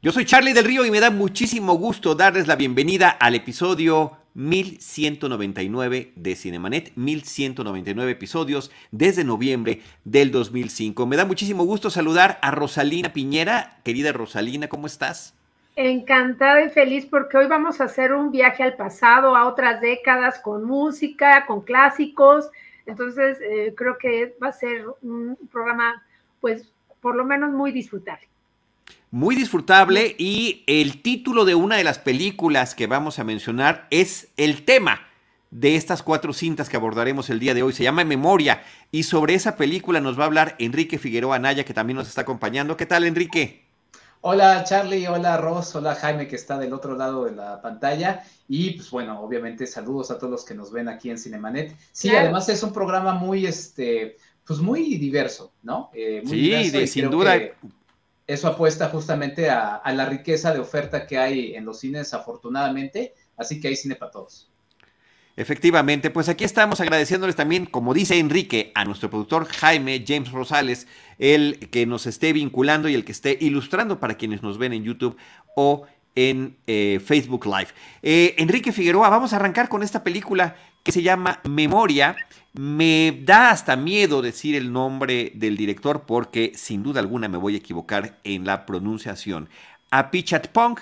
Yo soy Charlie del Río y me da muchísimo gusto darles la bienvenida al episodio 1199 de Cinemanet, 1199 episodios desde noviembre del 2005. Me da muchísimo gusto saludar a Rosalina Piñera. Querida Rosalina, ¿cómo estás? Encantada y feliz porque hoy vamos a hacer un viaje al pasado, a otras décadas, con música, con clásicos. Entonces, eh, creo que va a ser un programa, pues, por lo menos muy disfrutable muy disfrutable y el título de una de las películas que vamos a mencionar es el tema de estas cuatro cintas que abordaremos el día de hoy. Se llama Memoria y sobre esa película nos va a hablar Enrique Figueroa Anaya que también nos está acompañando. ¿Qué tal Enrique? Hola Charlie, hola Ross, hola Jaime que está del otro lado de la pantalla y pues bueno, obviamente saludos a todos los que nos ven aquí en Cinemanet. Sí, además es un programa muy este pues muy diverso, ¿no? Eh, sí, sin duda eso apuesta justamente a, la riqueza de oferta que hay en los cines, afortunadamente, así que hay cine para todos. Efectivamente, pues aquí estamos agradeciéndoles también, como dice Enrique, a nuestro productor Jaime James Rosales, el que nos esté vinculando y el que esté ilustrando para quienes nos ven en YouTube o en eh, Facebook Live. Eh, Enrique Figueroa, vamos a arrancar con esta película que se llama Memoria. Me da hasta miedo decir el nombre del director porque sin duda alguna me voy a equivocar en la pronunciación. Apichatpong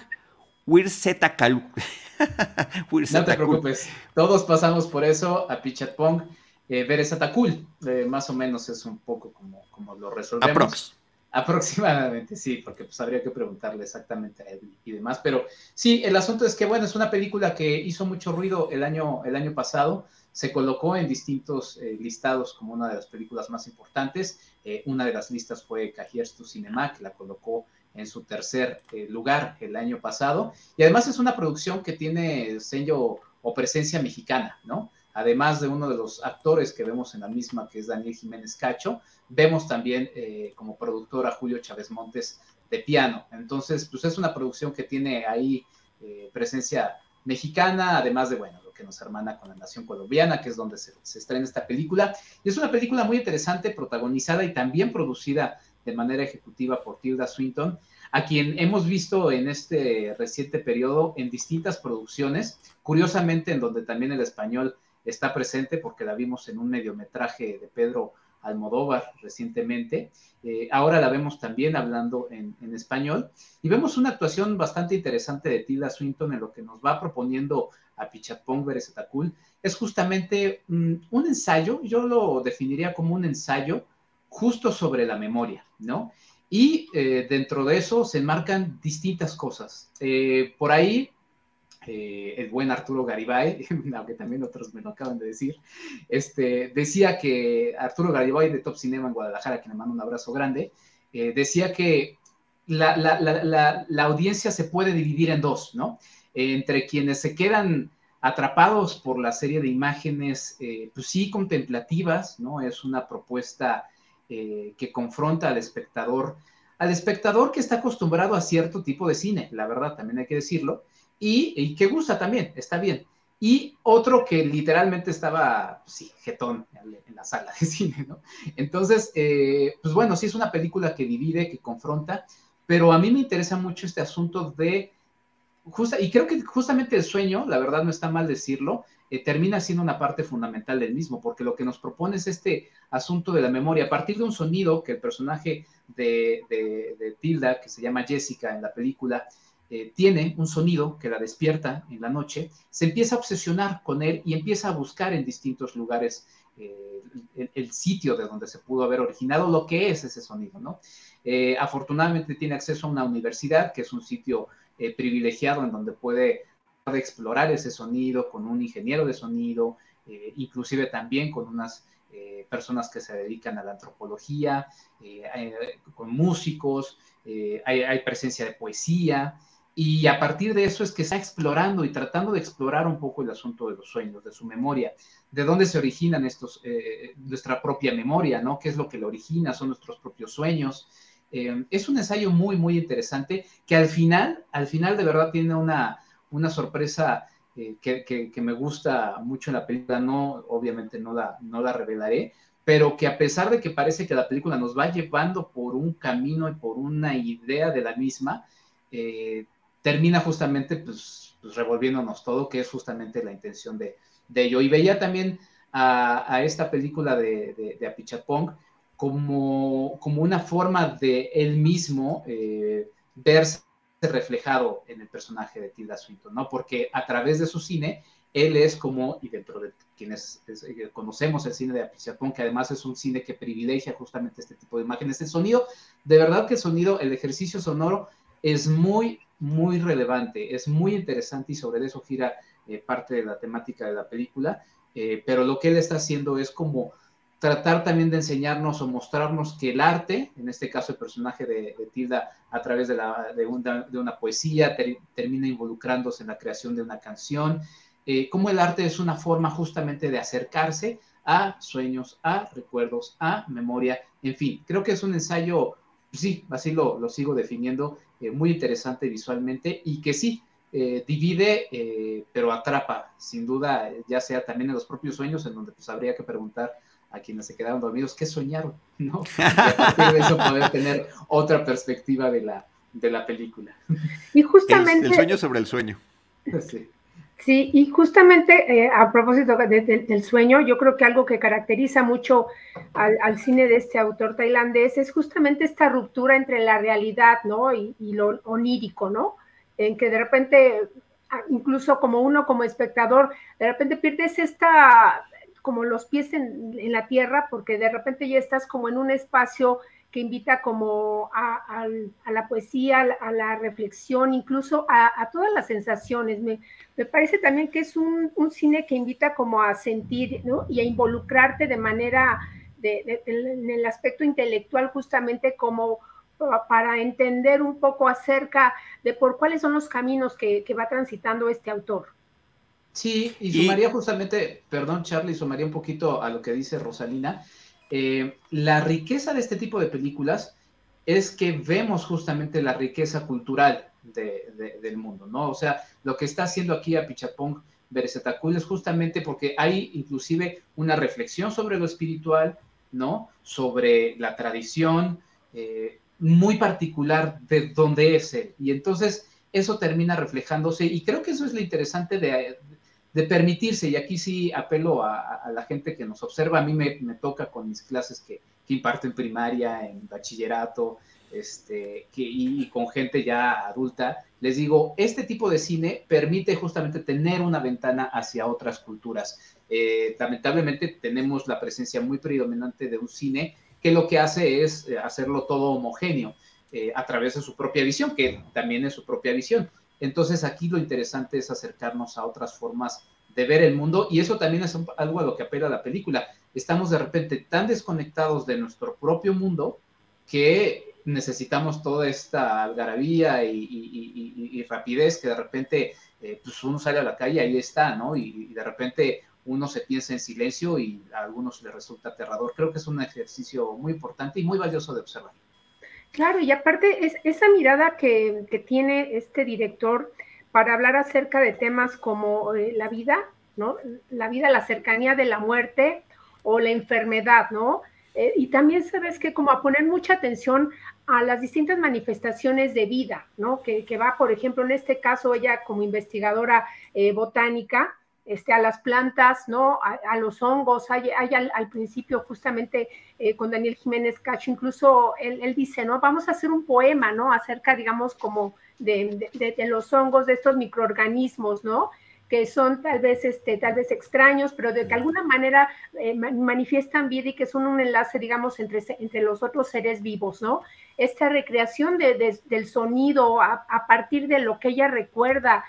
Wirsetakal. no te preocupes, todos pasamos por eso. Apichatpong eh, Veresatakul, eh, más o menos es un poco como, como lo resolvemos. Aproximadamente, sí, porque pues habría que preguntarle exactamente a él y demás. Pero sí, el asunto es que, bueno, es una película que hizo mucho ruido el año, el año pasado. Se colocó en distintos eh, listados como una de las películas más importantes. Eh, una de las listas fue Cahiers to Cinema, que la colocó en su tercer eh, lugar el año pasado. Y además es una producción que tiene sello o presencia mexicana, ¿no? además de uno de los actores que vemos en la misma, que es Daniel Jiménez Cacho, vemos también como productor a Julio Chávez Montes de piano. Entonces, pues es una producción que tiene ahí presencia mexicana, además de, bueno, que nos hermana con la nación colombiana, que es donde se, se estrena esta película. Y es una película muy interesante, protagonizada y también producida de manera ejecutiva por Tilda Swinton, a quien hemos visto en este reciente periodo en distintas producciones, curiosamente en donde también el español está presente porque la vimos en un mediometraje de Pedro Almodóvar recientemente. Eh, ahora la vemos también hablando en, español y vemos una actuación bastante interesante de Tilda Swinton en lo que nos va proponiendo a Pichapong Beresetacul. Es justamente mm, un ensayo, yo lo definiría como un ensayo justo sobre la memoria, ¿no? Y eh, dentro de eso se enmarcan distintas cosas. Eh, por ahí eh, el buen Arturo Garibay, aunque también otros me lo acaban de decir, este, decía que Arturo Garibay de Top Cinema en Guadalajara, que le mando un abrazo grande, eh, decía que la, audiencia se puede dividir en dos, ¿no? entre quienes se quedan atrapados por la serie de imágenes, eh, pues sí, contemplativas, ¿no? Es una propuesta que confronta al espectador, al espectador que está acostumbrado a cierto tipo de cine, la verdad, también hay que decirlo, y, que gusta también, está bien. Y otro que literalmente estaba, sí, jetón en la sala de cine, ¿no? Entonces, eh, pues bueno, sí es una película que divide, que confronta, pero a mí me interesa mucho este asunto de, justa, y creo que justamente el sueño, la verdad no está mal decirlo, eh, termina siendo una parte fundamental del mismo, porque lo que nos propone es este asunto de la memoria, a partir de un sonido que el personaje de, de Tilda, que se llama Jessica en la película, eh, tiene un sonido que la despierta en la noche, se empieza a obsesionar con él y empieza a buscar en distintos lugares eh, el, sitio de donde se pudo haber originado lo que es ese sonido, ¿no? Eh, afortunadamente tiene acceso a una universidad, que es un sitio privilegiado en donde puede explorar ese sonido con un ingeniero de sonido, inclusive también con unas personas que se dedican a la antropología, con músicos, hay, hay, presencia de poesía, y a partir de eso es que está explorando y tratando de explorar un poco el asunto de los sueños, de su memoria, de dónde se originan estos, eh, nuestra propia memoria, ¿no? ¿Qué es lo que lo origina? Son nuestros propios sueños. Eh, es un ensayo muy, muy interesante que al final, al final de verdad tiene una, una sorpresa eh, que, me gusta mucho en la película. No, obviamente no la, no la revelaré, pero que a pesar de que parece que la película nos va llevando por un camino y por una idea de la misma, termina justamente pues, pues, revolviéndonos todo, que es justamente la intención de, ello. Y veía también a, esta película de, de, Apichatpong como, como una forma de él mismo eh, verse reflejado en el personaje de Tilda Swinton, ¿no? Porque a través de su cine, él es como, y dentro de quienes eh, conocemos el cine de Apichatpong, que además es un cine que privilegia justamente este tipo de imágenes, el sonido, de verdad que el sonido, el ejercicio sonoro es muy, muy relevante, es muy interesante y sobre eso gira eh, parte de la temática de la película, eh, pero lo que él está haciendo es como tratar también de enseñarnos o mostrarnos que el arte, en este caso el personaje de, Tilda a través de, la, de, una, poesía, termina involucrándose en la creación de una canción, eh, como el arte es una forma justamente de acercarse a sueños, a recuerdos, a memoria, en fin, creo que es un ensayo sí, así lo, sigo definiendo, eh, muy interesante visualmente y que sí, eh, divide, eh, pero atrapa, sin duda, ya sea también en los propios sueños, en donde pues habría que preguntar a quienes se quedaron dormidos qué soñaron, ¿no? Y a partir de eso poder tener otra perspectiva de la, de la película. Y justamente... el sueño sobre el sueño. Sí. Sí, y justamente eh, a propósito del sueño, yo creo que algo que caracteriza mucho al, cine de este autor tailandés es justamente esta ruptura entre la realidad, ¿no? Y, lo onírico, ¿no? En que de repente, incluso como uno como espectador, de repente pierdes esta, como los pies en la tierra, porque de repente ya estás como en un espacio que invita como a, la poesía, a la reflexión, incluso a, todas las sensaciones. Me, parece también que es un, cine que invita como a sentir y a involucrarte de manera, en el aspecto intelectual justamente como para entender un poco acerca de por cuáles son los caminos que, va transitando este autor. Sí, y sumaría justamente, perdón Charlie, sumaría un poquito a lo que dice Rosalina, eh, la riqueza de este tipo de películas es que vemos justamente la riqueza cultural del mundo, ¿no? O sea, lo que está haciendo aquí a Pichapong Beresetakul es justamente porque hay inclusive una reflexión sobre lo espiritual, ¿no? Sobre la tradición eh, muy particular de dónde es él. Y entonces eso termina reflejándose y creo que eso es lo interesante de, de permitirse, y aquí sí apelo a, la gente que nos observa, a mí me, toca con mis clases que, que, imparto en primaria, en bachillerato, este, que, y, con gente ya adulta, les digo, este tipo de cine permite justamente tener una ventana hacia otras culturas. Eh, lamentablemente tenemos la presencia muy predominante de un cine que lo que hace es eh, hacerlo todo homogéneo eh, a través de su propia visión, que también es su propia visión. Entonces aquí lo interesante es acercarnos a otras formas de ver el mundo y eso también es algo a lo que apela la película. Estamos de repente tan desconectados de nuestro propio mundo que necesitamos toda esta algarabía y, rapidez que de repente eh, pues uno sale a la calle, ahí está, ¿no? Y, de repente uno se piensa en silencio y a algunos les resulta aterrador. Creo que es un ejercicio muy importante y muy valioso de observar. Claro, y aparte es esa mirada que, tiene este director para hablar acerca de temas como eh, la vida, ¿no? La vida, la cercanía de la muerte o la enfermedad, ¿no? Eh, y también sabes que como a poner mucha atención a las distintas manifestaciones de vida, ¿no? Que, va, por ejemplo, en este caso, ella como investigadora eh, botánica, este, a las plantas, ¿no? A, los hongos. Hay, al, principio justamente eh, con Daniel Jiménez Cacho, incluso él, dice, ¿no? Vamos a hacer un poema, ¿no? Acerca, digamos, como de, los hongos, de estos microorganismos, ¿no? que son tal vez, este, tal vez extraños, pero de que alguna manera eh, manifiestan vida y que son un enlace, digamos, entre, entre los otros seres vivos, ¿no? Esta recreación del sonido a, partir de lo que ella recuerda,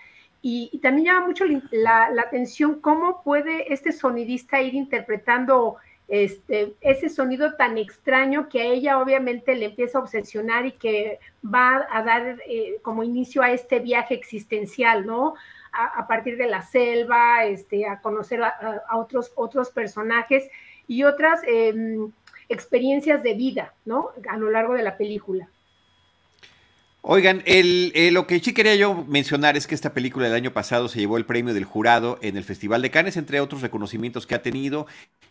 y, también llama mucho la, atención cómo puede este sonidista ir interpretando este, ese sonido tan extraño que a ella obviamente le empieza a obsesionar y que va a dar eh, como inicio a este viaje existencial, ¿no? A, partir de la selva, este, a conocer a, otros, otros personajes y otras em, experiencias de vida, ¿no? A lo largo de la película. Oigan, el, eh, lo que sí quería yo mencionar es que esta película del año pasado se llevó el premio del jurado en el Festival de Cannes, entre otros reconocimientos que ha tenido,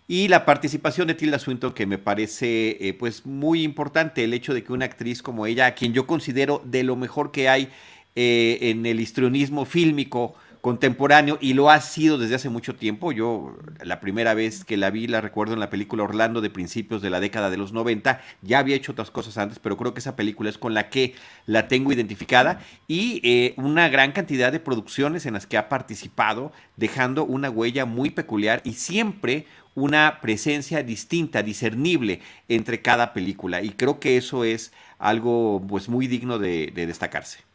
y la participación de Tilda Swinton, que me parece eh, pues muy importante, el hecho de que una actriz como ella, a quien yo considero de lo mejor que hay eh, en el histrionismo fílmico, contemporáneo y lo ha sido desde hace mucho tiempo. Yo la primera vez que la vi la recuerdo en la película Orlando de principios de la década de los 90. Ya había hecho otras cosas antes, pero creo que esa película es con la que la tengo identificada y eh, una gran cantidad de producciones en las que ha participado, dejando una huella muy peculiar y siempre una presencia distinta, discernible entre cada película. Y creo que eso es algo pues muy digno de destacarse.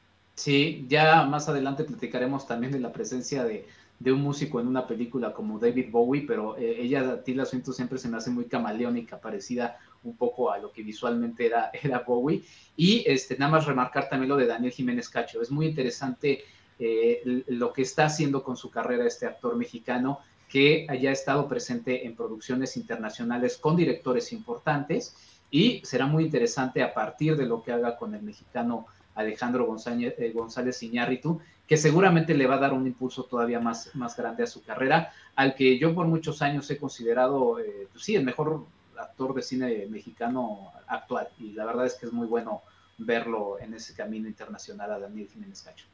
Sí, ya más adelante platicaremos también de la presencia de, un músico en una película como David Bowie, pero eh, ella, Tila Swinton, siempre se me hace muy camaleónica, parecida un poco a lo que visualmente era, era Bowie. Y este, nada más remarcar también lo de Daniel Jiménez Cacho. Es muy interesante eh, lo que está haciendo con su carrera este actor mexicano que haya estado presente en producciones internacionales con directores importantes y será muy interesante a partir de lo que haga con el mexicano Alejandro González, eh, González Iñárritu, que seguramente le va a dar un impulso todavía más, más grande a su carrera, al que yo por muchos años he considerado, eh, pues sí, el mejor actor de cine mexicano actual, y la verdad es que es muy bueno verlo en ese camino internacional a Daniel Jiménez Cacho.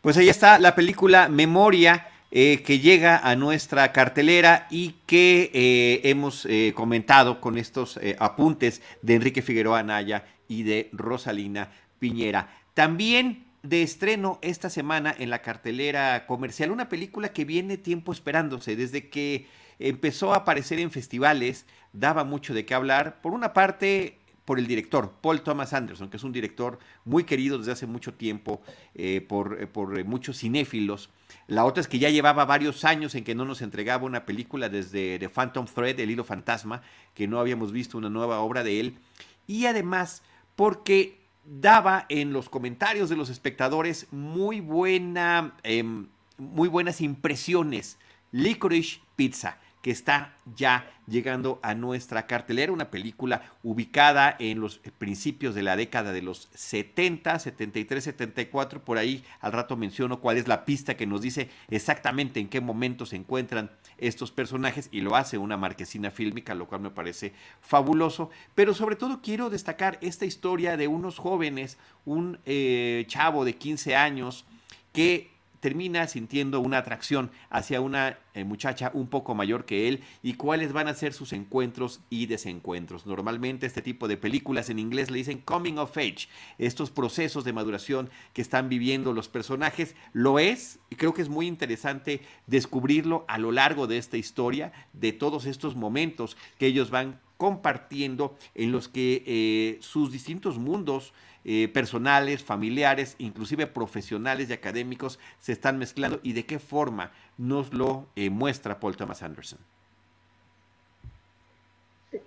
Pues ahí está la película Memoria, eh, que llega a nuestra cartelera y que hemos comentado con estos apuntes de Enrique Figueroa Anaya y de Rosalina Piñera. También de estreno esta semana en la cartelera comercial, una película que viene tiempo esperándose, desde que empezó a aparecer en festivales, daba mucho de qué hablar. Por una parte, por el director, Paul Thomas Anderson, que es un director muy querido desde hace mucho tiempo eh, por, eh, por, muchos cinéfilos. La otra es que ya llevaba varios años en que no nos entregaba una película desde The Phantom Thread, El Hilo Fantasma, que no habíamos visto una nueva obra de él. Y además, porque daba en los comentarios de los espectadores muy, buena, em, muy buenas impresiones. Licorice Pizza que está ya llegando a nuestra cartelera, una película ubicada en los principios de la década de los 70, 73, 74, por ahí al rato menciono cuál es la pista que nos dice exactamente en qué momento se encuentran estos personajes y lo hace una marquesina fílmica, lo cual me parece fabuloso, pero sobre todo quiero destacar esta historia de unos jóvenes, un eh, chavo de 15 años que termina sintiendo una atracción hacia una eh, muchacha un poco mayor que él y cuáles van a ser sus encuentros y desencuentros. Normalmente este tipo de películas en inglés le dicen coming of age, estos procesos de maduración que están viviendo los personajes, lo es y creo que es muy interesante descubrirlo a lo largo de esta historia, de todos estos momentos que ellos van compartiendo en los que eh, sus distintos mundos eh, personales, familiares, inclusive profesionales y académicos se están mezclando y de qué forma nos lo eh, muestra Paul Thomas Anderson.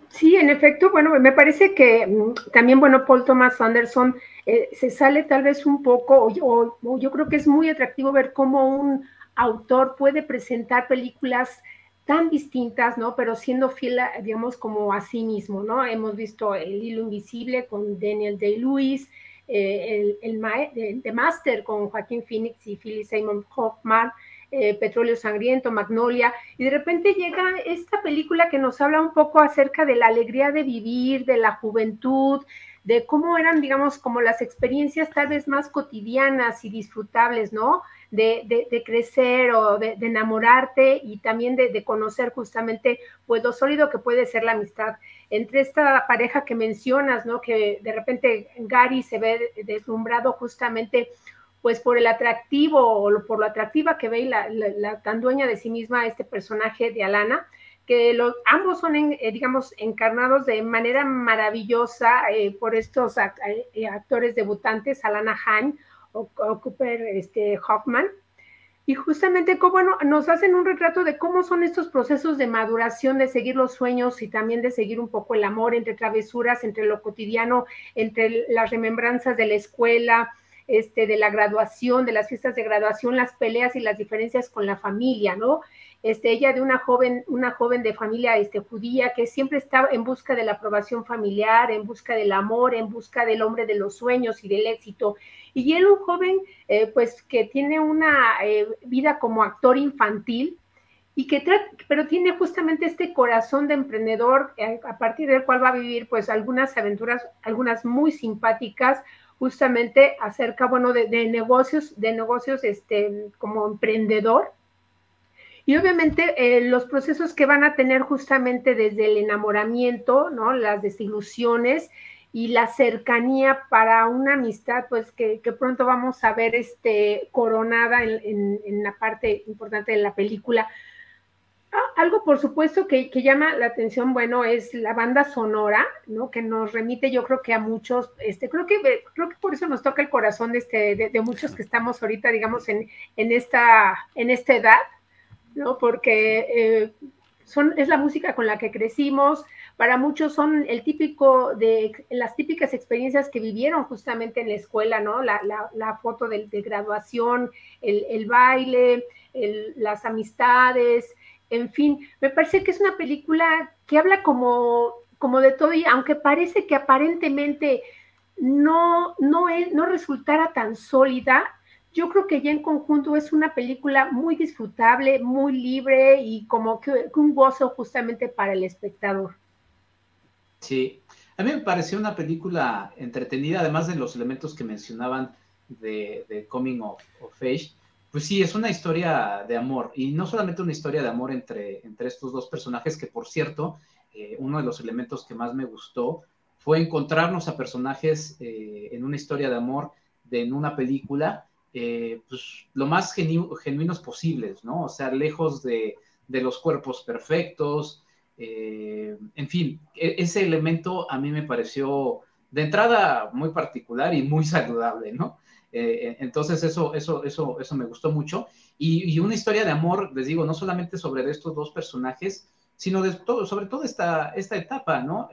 Sí, en efecto, bueno, me parece que mm, también, bueno, Paul Thomas Anderson eh, se sale tal vez un poco, o, yo creo que es muy atractivo ver cómo un autor puede presentar películas tan distintas, ¿no? Pero siendo fiel, digamos, como a sí mismo, ¿no? Hemos visto El hilo invisible con Daniel Day-Lewis, eh, el, The Master con Joaquín Phoenix y Philip Simon Hoffman, eh, Petróleo Sangriento, Magnolia, y de repente llega esta película que nos habla un poco acerca de la alegría de vivir, de la juventud, de cómo eran, digamos, como las experiencias tal vez más cotidianas y disfrutables, ¿no? De, crecer o de, enamorarte y también de, conocer justamente pues lo sólido que puede ser la amistad. Entre esta pareja que mencionas, ¿no? Que de repente Gary se ve deslumbrado justamente pues por el atractivo o por lo atractiva que ve la, tan dueña de sí misma este personaje de Alana, que los, ambos son, eh, digamos, encarnados de manera maravillosa eh, por estos eh, actores debutantes, Alana Hahn o, Cooper este, Hoffman. Y justamente, como bueno, nos hacen un retrato de cómo son estos procesos de maduración, de seguir los sueños y también de seguir un poco el amor entre travesuras, entre lo cotidiano, entre las remembranzas de la escuela, este, de la graduación, de las fiestas de graduación, las peleas y las diferencias con la familia, ¿no? Este, ella de una joven, una joven de familia este, judía que siempre estaba en busca de la aprobación familiar, en busca del amor, en busca del hombre de los sueños y del éxito. Y él, un joven, eh, pues que tiene una eh, vida como actor infantil y que pero tiene justamente este corazón de emprendedor eh, a partir del cual va a vivir pues algunas aventuras, algunas muy simpáticas, justamente acerca, bueno, de, negocios, de negocios este, como emprendedor y obviamente los procesos que van a tener justamente desde el enamoramiento, ¿no? Las desilusiones y la cercanía para una amistad, pues que, pronto vamos a ver este, coronada en, la parte importante de la película. Ah, algo, por supuesto, que, llama la atención, bueno, es la banda sonora, ¿no? Que nos remite, yo creo que a muchos, este, creo que, creo que por eso nos toca el corazón de, este, de, muchos que estamos ahorita, digamos, en, en, esta, en esta edad, ¿no? Porque eh, son, es la música con la que crecimos, para muchos son el típico de las típicas experiencias que vivieron justamente en la escuela, ¿no? La, foto de, graduación, el, baile, las amistades, en fin, me parece que es una película que habla como, como de todo y aunque parece que aparentemente no, no, es, no resultara tan sólida, yo creo que ya en conjunto es una película muy disfrutable, muy libre y como que, un gozo justamente para el espectador. Sí, a mí me pareció una película entretenida, además de los elementos que mencionaban de, Coming of, Age. Pues sí, es una historia de amor, y no solamente una historia de amor entre, entre estos dos personajes, que por cierto, eh, uno de los elementos que más me gustó fue encontrarnos a personajes eh, en una historia de amor de, en una película eh, pues, lo más genuinos posibles, ¿no? O sea, lejos de, los cuerpos perfectos, eh, en fin, e-, ese elemento a mí me pareció de entrada muy particular y muy saludable, ¿no? Eh, entonces eso, eso, eso, eso me gustó mucho. Y, una historia de amor, les digo, no solamente sobre estos dos personajes, sino sobre todo esta, esta etapa, ¿no?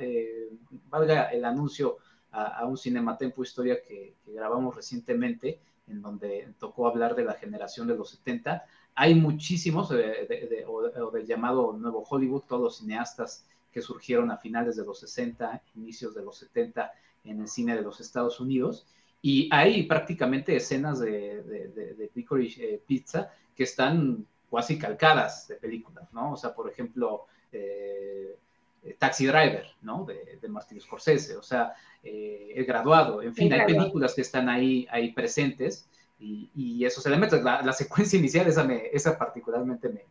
valga el anuncio a, un Cinematempo Historia que, que grabamos recientemente, en donde tocó hablar de la generación de los 70. Hay muchísimos, de, o, del llamado Nuevo Hollywood, todos los cineastas que surgieron a finales de los 60, inicios de los 70 en el cine de los Estados Unidos. Y hay prácticamente escenas de, de, eh, Pizza que están casi calcadas de películas, ¿no? O sea, por ejemplo, eh, eh, Taxi Driver, ¿no? De, de, Martin Scorsese, o sea, eh, El Graduado, en fin, hay películas que están ahí, ahí presentes y, esos elementos, la, secuencia inicial, esa, esa particularmente me,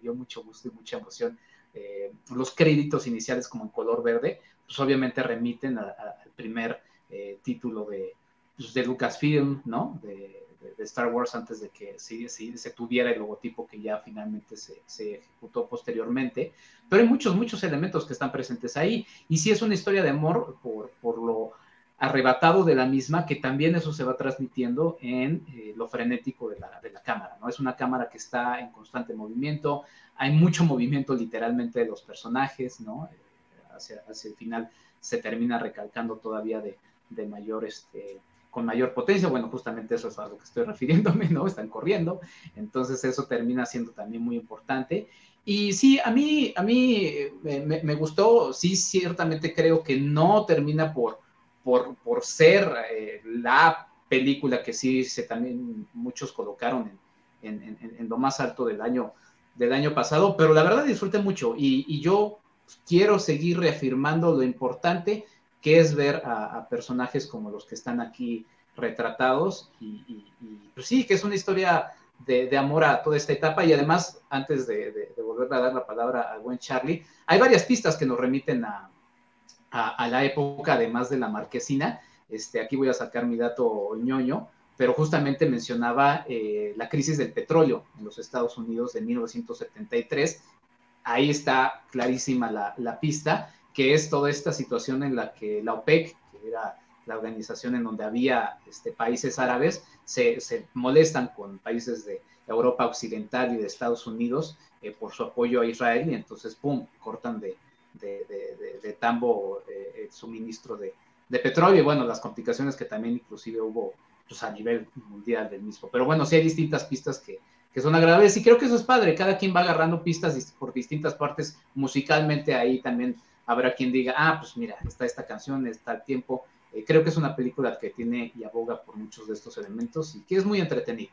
dio mucho gusto y mucha emoción. Eh, los créditos iniciales como en color verde, pues obviamente remiten al primer título de, pues, de Lucasfilm, ¿no? De, de, Star Wars antes de que sí, sí, se tuviera el logotipo que ya finalmente se, se, ejecutó posteriormente. Pero hay muchos, muchos elementos que están presentes ahí. Y sí es una historia de amor por, por lo arrebatado de la misma, que también eso se va transmitiendo en eh, lo frenético de la, de la, cámara, ¿no? Es una cámara que está en constante movimiento, hay mucho movimiento literalmente de los personajes, ¿no? Eh, hacia, hacia, el final se termina recalcando todavía de, de mayor este, con mayor potencia, bueno, justamente eso es a lo que estoy refiriéndome, ¿no? Están corriendo, entonces eso termina siendo también muy importante. Y sí, a mí, a mí me, gustó, sí, ciertamente creo que no termina por, por, por ser eh, la película que sí se también muchos colocaron en, en, en, lo más alto del año, del año pasado, pero la verdad disfruté mucho y, y yo quiero seguir reafirmando lo importante que es ver a, personajes como los que están aquí retratados y, pues sí, que es una historia de, amor a toda esta etapa y además, antes de, volver a dar la palabra al buen Charlie, hay varias pistas que nos remiten a, la época, además de la marquesina. Este, aquí voy a sacar mi dato ñoño, pero justamente mencionaba eh, la crisis del petróleo en los Estados Unidos de 1973. Ahí está clarísima la, la pista que es toda esta situación en la que la OPEC, que era la organización en donde había este, países árabes, se, molestan con países de Europa Occidental y de Estados Unidos eh, por su apoyo a Israel y entonces, ¡pum!, cortan de, de, tambo eh, el suministro de, petróleo y bueno, las complicaciones que también inclusive hubo pues, a nivel mundial del mismo. Pero bueno, sí hay distintas pistas que, que son agradables y creo que eso es padre, cada quien va agarrando pistas por distintas partes musicalmente, ahí también habrá quien diga, ah, pues mira, está esta canción, está el tiempo. Eh, creo que es una película que tiene y aboga por muchos de estos elementos y que es muy entretenida.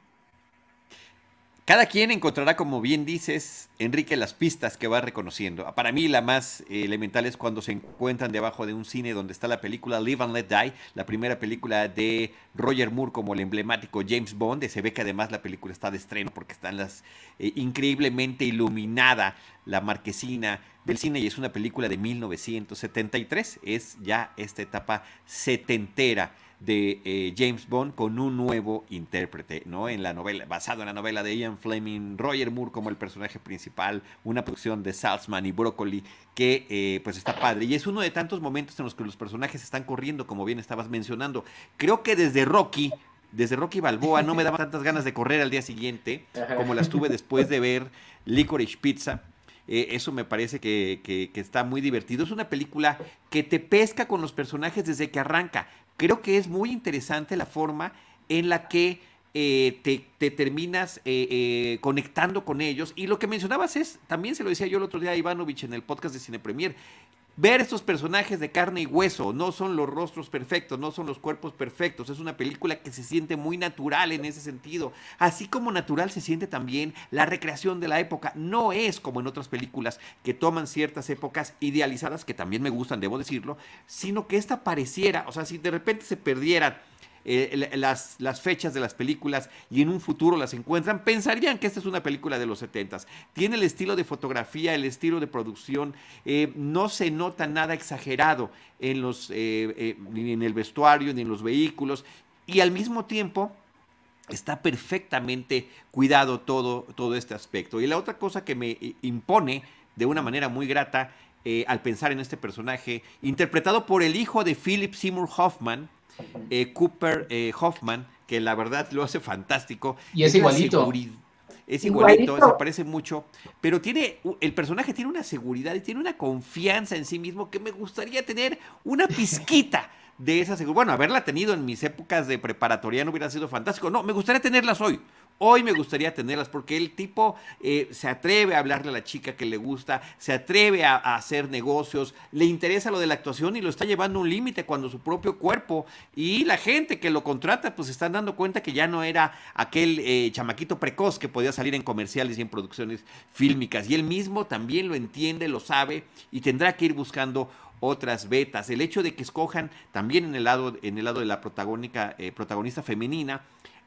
Cada quien encontrará, como bien dices, Enrique, las pistas que va reconociendo. Para mí la más eh, elemental es cuando se encuentran debajo de un cine donde está la película Live and Let Die, la primera película de Roger Moore como el emblemático James Bond. Se ve que además la película está de estreno porque está las eh, increíblemente iluminada la marquesina del cine y es una película de 1973. Es ya esta etapa setentera de eh, James Bond con un nuevo intérprete, ¿no? En la novela, basado en la novela de Ian Fleming, Roger Moore como el personaje principal, una producción de Salzman y Broccoli que eh, pues está padre. Y es uno de tantos momentos en los que los personajes están corriendo, como bien estabas mencionando. Creo que desde Rocky, desde Rocky Balboa no me daba tantas ganas de correr al día siguiente como las tuve después de ver Licorice Pizza. Eh, eso me parece que, que, está muy divertido. Es una película que te pesca con los personajes desde que arranca creo que es muy interesante la forma en la que eh, te, terminas eh, eh, conectando con ellos. Y lo que mencionabas es, también se lo decía yo el otro día a Ivanovich en el podcast de Cine Premier, ver estos personajes de carne y hueso, no son los rostros perfectos, no son los cuerpos perfectos, es una película que se siente muy natural en ese sentido, así como natural se siente también la recreación de la época, no es como en otras películas que toman ciertas épocas idealizadas, que también me gustan, debo decirlo, sino que esta pareciera, o sea, si de repente se perdieran eh, las, fechas de las películas y en un futuro las encuentran, pensarían que esta es una película de los 70 Tiene el estilo de fotografía, el estilo de producción, eh, no se nota nada exagerado en los, eh, ni en el vestuario, ni en los vehículos, y al mismo tiempo está perfectamente cuidado todo, todo este aspecto. Y la otra cosa que me impone de una manera muy grata al pensar en este personaje, interpretado por el hijo de Philip Seymour Hoffman, eh, Cooper eh, Hoffman, que la verdad lo hace fantástico. Y es, igualito. Es igualito, se parece mucho, pero tiene, el personaje tiene una seguridad y tiene una confianza en sí mismo que me gustaría tener una pizquita de esa seguridad. Bueno, haberla tenido en mis épocas de preparatoria no hubiera sido fantástico. No, me gustaría tenerlas hoy. Hoy me gustaría tenerlas porque el tipo eh, se atreve a hablarle a la chica que le gusta, se atreve a, hacer negocios, le interesa lo de la actuación y lo está llevando a un límite cuando su propio cuerpo y la gente que lo contrata pues se están dando cuenta que ya no era aquel eh, chamaquito precoz que podía salir en comerciales y en producciones fílmicas. Y él mismo también lo entiende, lo sabe y tendrá que ir buscando otras betas. El hecho de que escojan también en el lado, en el lado de la protagónica, eh, protagonista femenina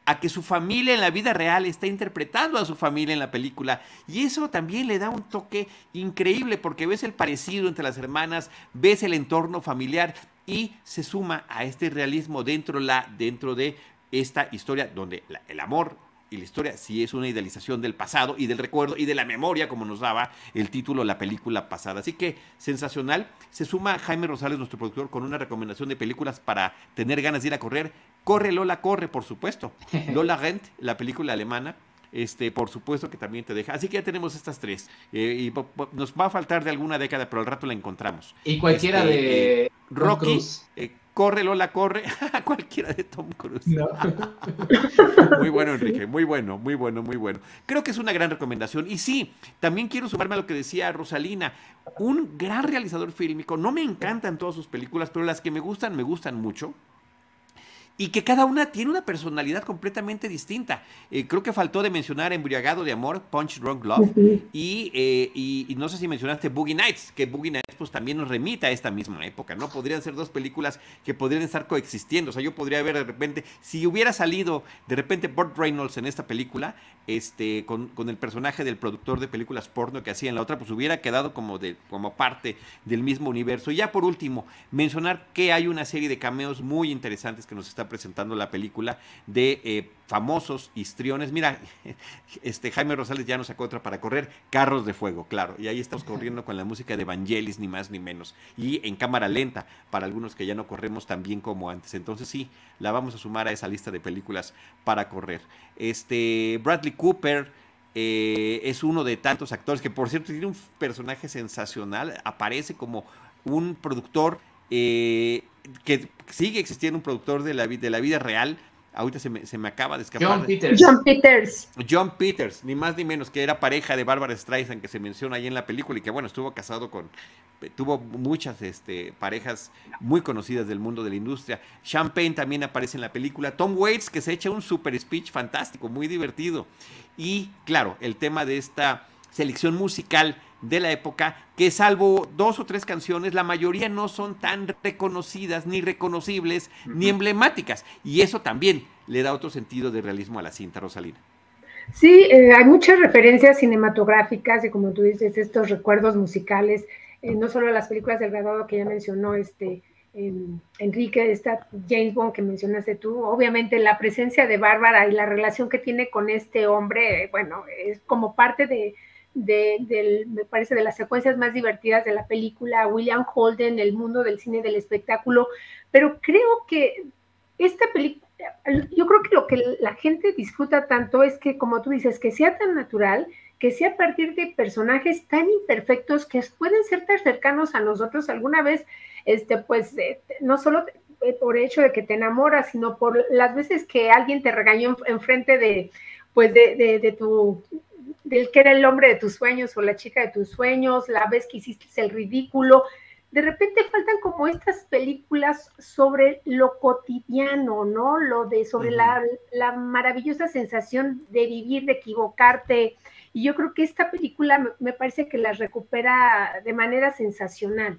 a que su familia en la vida real está interpretando a su familia en la película. Y eso también le da un toque increíble porque ves el parecido entre las hermanas, ves el entorno familiar y se suma a este realismo dentro, la, dentro de esta historia donde el amor y la historia sí es una idealización del pasado y del recuerdo y de la memoria, como nos daba el título la película pasada. Así que sensacional. Se suma Jaime Rosales, nuestro productor, con una recomendación de películas para tener ganas de ir a correr. Corre Lola, corre, por supuesto. Lola Rent, la película alemana. Este, por supuesto que también te deja. Así que ya tenemos estas tres. Eh, y nos va a faltar de alguna década, pero al rato la encontramos. Y cualquiera este, de eh, Rocky, eh, corre Lola, corre, cualquiera de Tom Cruise. muy bueno, Enrique, muy bueno, muy bueno, muy bueno. Creo que es una gran recomendación. Y sí, también quiero sumarme a lo que decía Rosalina, un gran realizador fílmico. No me encantan todas sus películas, pero las que me gustan, me gustan mucho y que cada una tiene una personalidad completamente distinta. Eh, creo que faltó de mencionar Embriagado de Amor, Punch Drunk Love, y, eh, y, y, no sé si mencionaste Boogie Nights, que Boogie Nights pues también nos remita a esta misma época, ¿no? Podrían ser dos películas que podrían estar coexistiendo, o sea, yo podría ver de repente, si hubiera salido de repente Burt Reynolds en esta película, este, con, con el personaje del productor de películas porno que hacía en la otra, pues hubiera quedado como, de, como parte del mismo universo. Y ya por último, mencionar que hay una serie de cameos muy interesantes que nos está está presentando la película de eh, famosos histriones. Mira, este Jaime Rosales ya nos sacó otra para correr, Carros de Fuego, claro. Y ahí estamos corriendo con la música de Evangelis, ni más ni menos. Y en cámara lenta, para algunos que ya no corremos tan bien como antes. Entonces sí, la vamos a sumar a esa lista de películas para correr. Este, Bradley Cooper. Eh, es uno de tantos actores que, por cierto, tiene un personaje sensacional. Aparece como un productor eh, que sigue existiendo un productor de la, de la vida real. Ahorita se me, se me acaba de escapar. John Peters. John Peters. John Peters, ni más ni menos, que era pareja de Barbara Streisand, que se menciona ahí en la película y que, bueno, estuvo casado con. Tuvo muchas este, parejas muy conocidas del mundo de la industria. Champagne también aparece en la película. Tom Waits, que se echa un super speech fantástico, muy divertido. Y, claro, el tema de esta selección musical de la época, que salvo dos o tres canciones, la mayoría no son tan reconocidas, ni reconocibles, ni emblemáticas. Y eso también le da otro sentido de realismo a la cinta, Rosalina. Sí, eh, hay muchas referencias cinematográficas y como tú dices, estos recuerdos musicales, eh, no solo las películas del graduado que ya mencionó este Enrique, esta James Bond que mencionaste tú, obviamente la presencia de Bárbara y la relación que tiene con este hombre, bueno, es como parte de, de, me parece, de las secuencias más divertidas de la película, William Holden, el mundo del cine del espectáculo, pero creo que esta película, yo creo que lo que la gente disfruta tanto es que, como tú dices, que sea tan natural, que sea a partir de personajes tan imperfectos que pueden ser tan cercanos a nosotros. Alguna vez, este, pues, eh, no solo por hecho de que te enamoras, sino por las veces que alguien te regañó enfrente de, pues, de, de tu del que era el hombre de tus sueños o la chica de tus sueños, la vez que hiciste el ridículo. De repente faltan como estas películas sobre lo cotidiano, ¿no? Lo de sobre la, la, maravillosa sensación de vivir, de equivocarte. Y yo creo que esta película me parece que la recupera de manera sensacional.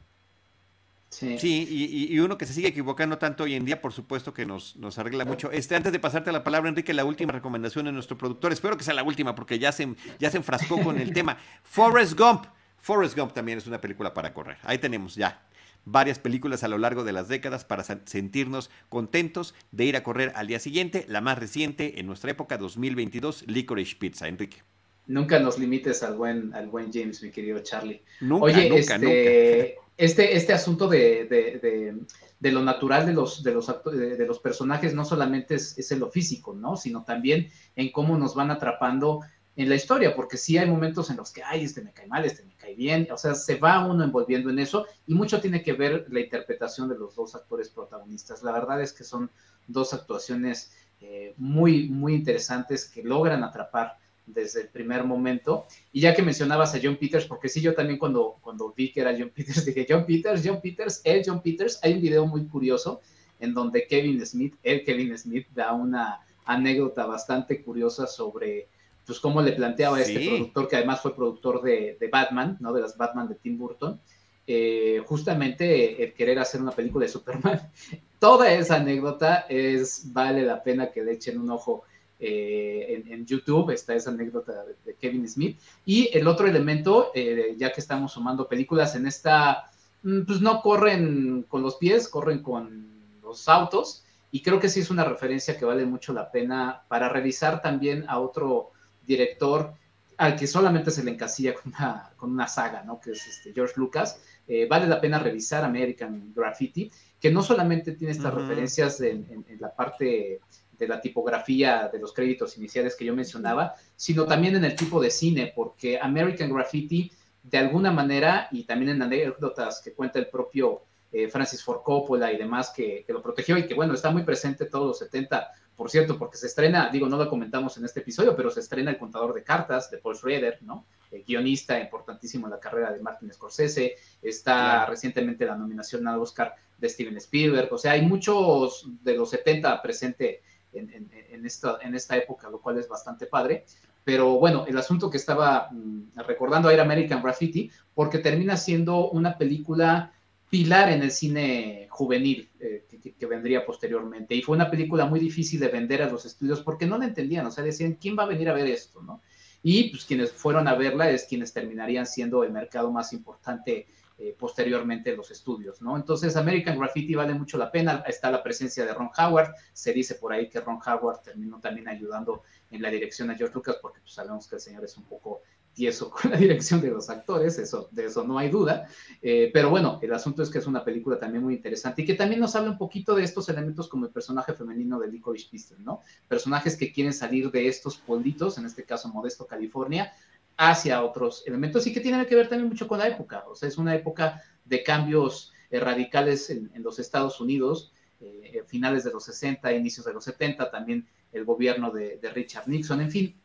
Sí, y, uno que se sigue equivocando tanto hoy en día, por supuesto que nos, nos arregla mucho. Este, antes de pasarte la palabra, Enrique, la última recomendación de nuestro productor, espero que sea la última porque ya se, ya se enfrascó con el tema. Forrest Gump. Forrest Gump también es una película para correr. Ahí tenemos ya varias películas a lo largo de las décadas para sentirnos contentos de ir a correr al día siguiente. La más reciente en nuestra época, 2022, Licorice Pizza. Enrique. Nunca nos limites al buen, al buen James, mi querido Charlie. Nunca, Oye, nunca, este, nunca este, este asunto de, lo natural de los, de los, de, los personajes no solamente es, en lo físico, ¿no? Sino también en cómo nos van atrapando en la historia, porque sí hay momentos en los que, ay, este me cae mal, este me cae bien, o sea, se va uno envolviendo en eso y mucho tiene que ver la interpretación de los dos actores protagonistas. La verdad es que son dos actuaciones eh, muy, muy interesantes que logran atrapar desde el primer momento. Y ya que mencionabas a John Peters, porque sí, yo también cuando, cuando vi que era John Peters, dije, John Peters, John Peters, el John Peters, hay un video muy curioso en donde Kevin Smith, el Kevin Smith, da una anécdota bastante curiosa sobre pues cómo le planteaba a este productor, que además fue productor de, Batman, ¿no? De las Batman de Tim Burton, eh, justamente el querer hacer una película de Superman. Toda esa anécdota es, vale la pena que le echen un ojo eh, en, YouTube, está esa anécdota de, Kevin Smith. Y el otro elemento, eh, ya que estamos sumando películas en esta, mm, pues no corren con los pies, corren con los autos. Y creo que sí es una referencia que vale mucho la pena para revisar también a otro director al que solamente se le encasilla con una, con una saga, ¿no? Que es este George Lucas. Eh, vale la pena revisar American Graffiti, que no solamente tiene estas referencias en, la parte de la tipografía de los créditos iniciales que yo mencionaba, sino también en el tipo de cine, porque American Graffiti, de alguna manera, y también en anécdotas que cuenta el propio eh, Francis Ford Coppola y demás, que, lo protegió y que, bueno, está muy presente todos los 70, por cierto, porque se estrena, digo, no lo comentamos en este episodio, pero se estrena El contador de cartas de Paul Schrader, ¿no? El guionista importantísimo en la carrera de Martin Scorsese, está recientemente la nominación al Oscar de Steven Spielberg, o sea, hay muchos de los 70 presente en, esta, en esta época, lo cual es bastante padre. Pero bueno, el asunto que estaba mm, recordando era American Graffiti, porque termina siendo una película pilar en el cine juvenil eh, que, vendría posteriormente. Y fue una película muy difícil de vender a los estudios porque no la entendían, o sea, decían, ¿quién va a venir a ver esto? ¿no? Y pues quienes fueron a verla es quienes terminarían siendo el mercado más importante eh, posteriormente los estudios, ¿no? Entonces, American Graffiti vale mucho la pena. Está la presencia de Ron Howard. Se dice por ahí que Ron Howard terminó también ayudando en la dirección a George Lucas, porque pues, sabemos que el señor es un poco tieso con la dirección de los actores, eso, de eso no hay duda. Eh, pero bueno, el asunto es que es una película también muy interesante y que también nos habla un poquito de estos elementos como el personaje femenino de Licorice Pistol, ¿no? Personajes que quieren salir de estos pueblitos, en este caso Modesto, California, hacia otros elementos y que tienen que ver también mucho con la época. O sea, es una época de cambios eh, radicales en, los Estados Unidos, eh, finales de los 60, inicios de los 70, también el gobierno de Richard Nixon, en fin,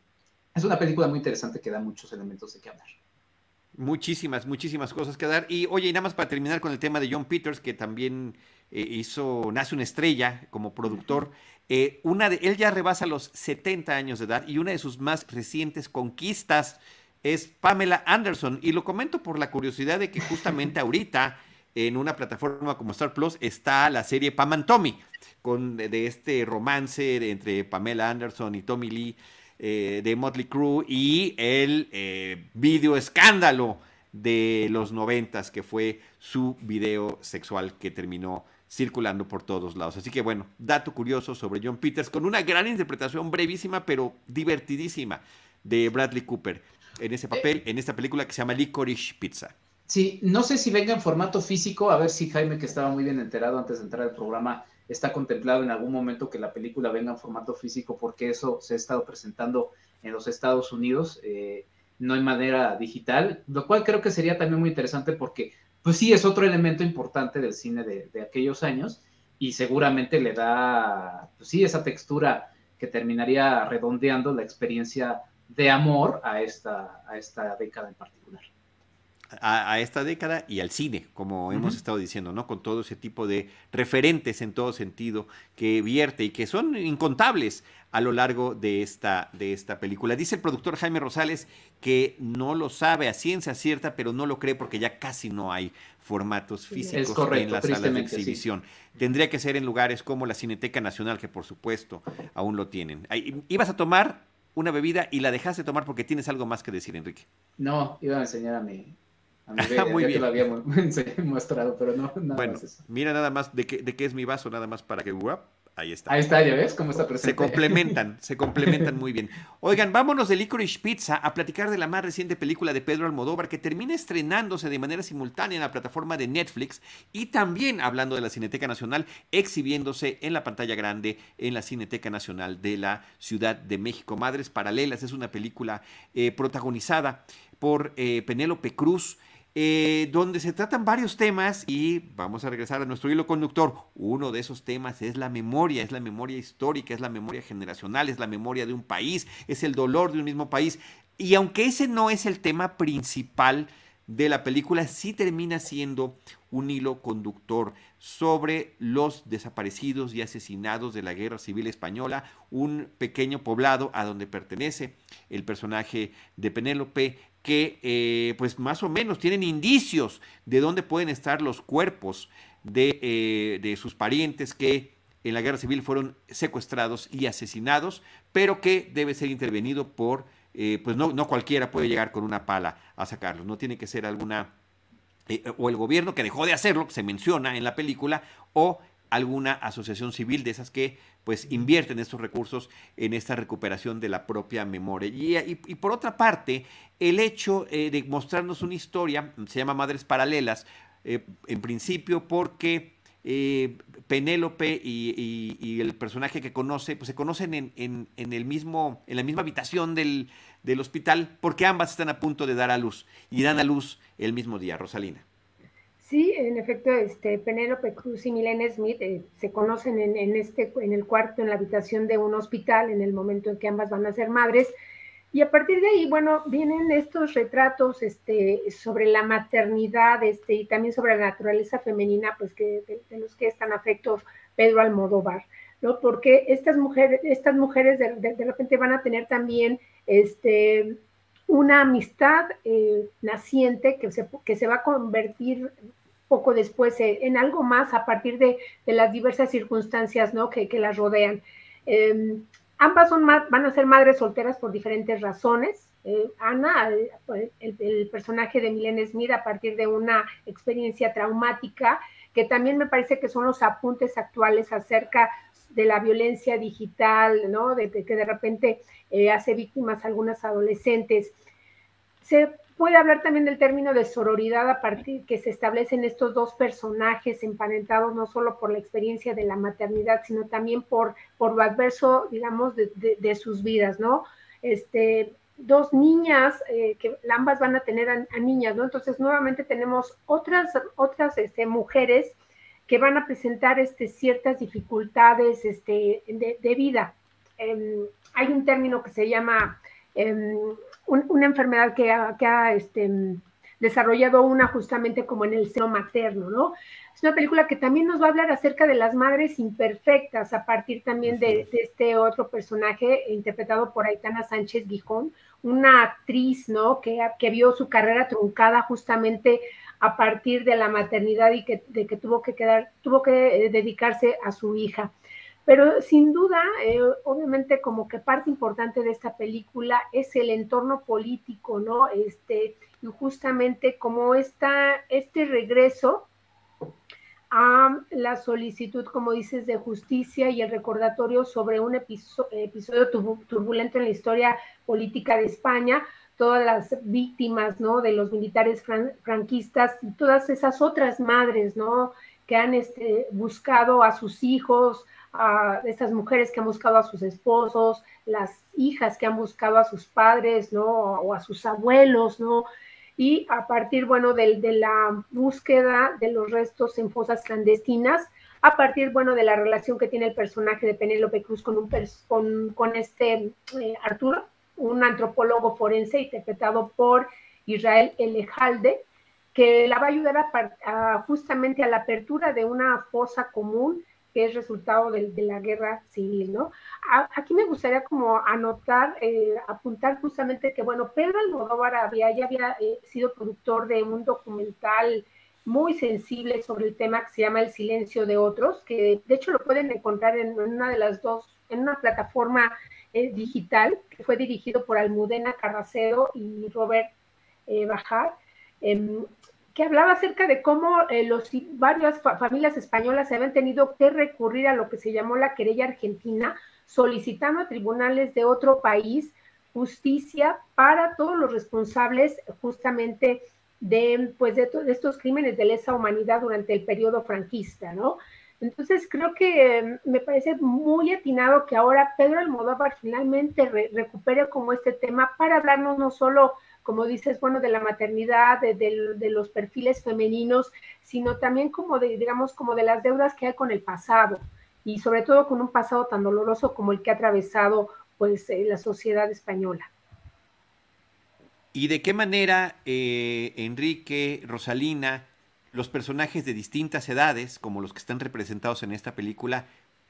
es una película muy interesante que da muchos elementos de qué hablar. Muchísimas, muchísimas cosas que dar. Y oye, y nada más para terminar con el tema de John Peters, que también eh, hizo Nace una estrella como productor. Eh, una de, él ya rebasa los 70 años de edad y una de sus más recientes conquistas es Pamela Anderson. Y lo comento por la curiosidad de que justamente ahorita en una plataforma como Star Plus está la serie Pam and Tommy, con, de, este romance entre Pamela Anderson y Tommy Lee. Eh, de Motley Crue y el eh, video escándalo de los noventas, que fue su video sexual que terminó circulando por todos lados. Así que bueno, dato curioso sobre John Peters, con una gran interpretación brevísima, pero divertidísima, de Bradley Cooper en ese papel, en esta película que se llama Licorice Pizza. Sí, no sé si venga en formato físico, a ver si Jaime, que estaba muy bien enterado antes de entrar al programa, está contemplado en algún momento que la película venga en formato físico porque eso se ha estado presentando en los Estados Unidos, eh, no en manera digital, lo cual creo que sería también muy interesante porque, pues sí, es otro elemento importante del cine de, aquellos años y seguramente le da, pues sí, esa textura que terminaría redondeando la experiencia de amor a esta, a esta década en particular a, esta década y al cine, como hemos estado diciendo, ¿no? Con todo ese tipo de referentes en todo sentido que vierte y que son incontables a lo largo de esta, de esta película. Dice el productor Jaime Rosales que no lo sabe a ciencia cierta, pero no lo cree porque ya casi no hay formatos físicos en las salas de exhibición. Tendría que ser en lugares como la Cineteca Nacional, que por supuesto aún lo tienen. Ibas a tomar una bebida y la dejaste tomar porque tienes algo más que decir, Enrique. No, iba a enseñar a mi, Muy bien. lo había mostrado, pero no, nada bueno, Mira nada más de qué, de qué es mi vaso, nada más para que... Ahí está. Ahí está, ya ves cómo está presente. Se complementan, se complementan muy bien. Oigan, vámonos de Licorice Pizza a platicar de la más reciente película de Pedro Almodóvar que termina estrenándose de manera simultánea en la plataforma de Netflix y también, hablando de la Cineteca Nacional, exhibiéndose en la pantalla grande en la Cineteca Nacional de la Ciudad de México. Madres Paralelas es una película eh, protagonizada por eh, Penélope Cruz. Eh, donde se tratan varios temas y vamos a regresar a nuestro hilo conductor. Uno de esos temas es la memoria, es la memoria histórica, es la memoria generacional, es la memoria de un país, es el dolor de un mismo país. Y aunque ese no es el tema principal de la película, sí termina siendo un hilo conductor sobre los desaparecidos y asesinados de la Guerra Civil Española, un pequeño poblado a donde pertenece el personaje de Penélope, que eh, pues más o menos tienen indicios de dónde pueden estar los cuerpos de, eh, de, sus parientes que en la guerra civil fueron secuestrados y asesinados, pero que debe ser intervenido por, eh, pues no, no, cualquiera puede llegar con una pala a sacarlos, no tiene que ser alguna, o el gobierno que dejó de hacerlo, que se menciona en la película, o alguna asociación civil de esas que pues invierten estos recursos en esta recuperación de la propia memoria. Y, por otra parte, el hecho eh, de mostrarnos una historia, se llama Madres Paralelas, eh, en principio porque eh, Penélope y, el personaje que conoce, pues se conocen en, el mismo, en la misma habitación del, del hospital, porque ambas están a punto de dar a luz, y dan a luz el mismo día, Rosalina. Sí, en efecto, este, Penélope Cruz y Milena Smith eh, se conocen en, este, en el cuarto, en la habitación de un hospital, en el momento en que ambas van a ser madres. Y a partir de ahí, bueno, vienen estos retratos este, sobre la maternidad este, y también sobre la naturaleza femenina, pues que, de, los que están afectos Pedro Almodóvar, ¿no? Porque estas mujeres, estas mujeres de, de, repente van a tener también este, una amistad eh, naciente que se, que se va a convertir poco después eh, en algo más a partir de, las diversas circunstancias ¿no? que, las rodean. Em, ambas son, van a ser madres solteras por diferentes razones. Eh, Ana, el, el, personaje de Milene Smith, a partir de una experiencia traumática, que también me parece que son los apuntes actuales acerca de la violencia digital, ¿no? De, que de repente eh, hace víctimas algunas adolescentes. Se puede hablar también del término de sororidad a partir que se establecen estos dos personajes emparentados no solo por la experiencia de la maternidad, sino también por, por lo adverso, digamos, de, de, sus vidas, ¿no? Este, dos niñas, eh, que ambas van a tener a, niñas, ¿no? Entonces, nuevamente tenemos otras, otras este, mujeres que van a presentar este, ciertas dificultades este, de, vida. Em, hay un término que se llama em, una enfermedad que ha, este, desarrollado una justamente como en el seno materno, ¿no? Es una película que también nos va a hablar acerca de las madres imperfectas, a partir también de, este otro personaje interpretado por Aitana Sánchez Gijón, una actriz, ¿no? Que, que vio su carrera truncada justamente a partir de la maternidad y que, de que tuvo que quedar, tuvo que eh, dedicarse a su hija. Pero sin duda, eh, obviamente como que parte importante de esta película es el entorno político, ¿no? Este, y justamente como está este regreso a la solicitud, como dices, de justicia y el recordatorio sobre un episodio turbulento en la historia política de España, todas las víctimas, ¿no? De los militares franquistas y todas esas otras madres, ¿no? Que han este, buscado a sus hijos, a estas mujeres que han buscado a sus esposos, las hijas que han buscado a sus padres, ¿no? O a sus abuelos, ¿no? Y a partir, bueno, de, de la búsqueda de los restos en fosas clandestinas, a partir, bueno, de la relación que tiene el personaje de Penélope Cruz con, un con, con este eh, Arturo, un antropólogo forense interpretado por Israel Elejalde, que la va a ayudar justamente a la apertura de una fosa común que es resultado de, la guerra civil, ¿no? aquí me gustaría como anotar, eh, apuntar justamente que, bueno, Pedro Almodóvar había, ya había eh, sido productor de un documental muy sensible sobre el tema que se llama El silencio de otros, que de hecho lo pueden encontrar en una de las dos, en una plataforma eh, digital, que fue dirigido por Almudena Carracedo y Robert Bajar, em, hablaba acerca de cómo eh, los, varias familias españolas se habían tenido que recurrir a lo que se llamó la querella argentina, solicitando a tribunales de otro país justicia para todos los responsables justamente de, pues de, de estos crímenes de lesa humanidad durante el periodo franquista, ¿no? Entonces creo que em, me parece muy atinado que ahora Pedro Almodóvar finalmente recupere como este tema para hablarnos no solo, como dices, bueno, de la maternidad, de, los perfiles femeninos, sino también como de, digamos, como de las deudas que hay con el pasado y sobre todo con un pasado tan doloroso como el que ha atravesado pues eh, la sociedad española. ¿Y de qué manera eh, Enrique, Rosalina, los personajes de distintas edades, como los que están representados en esta película,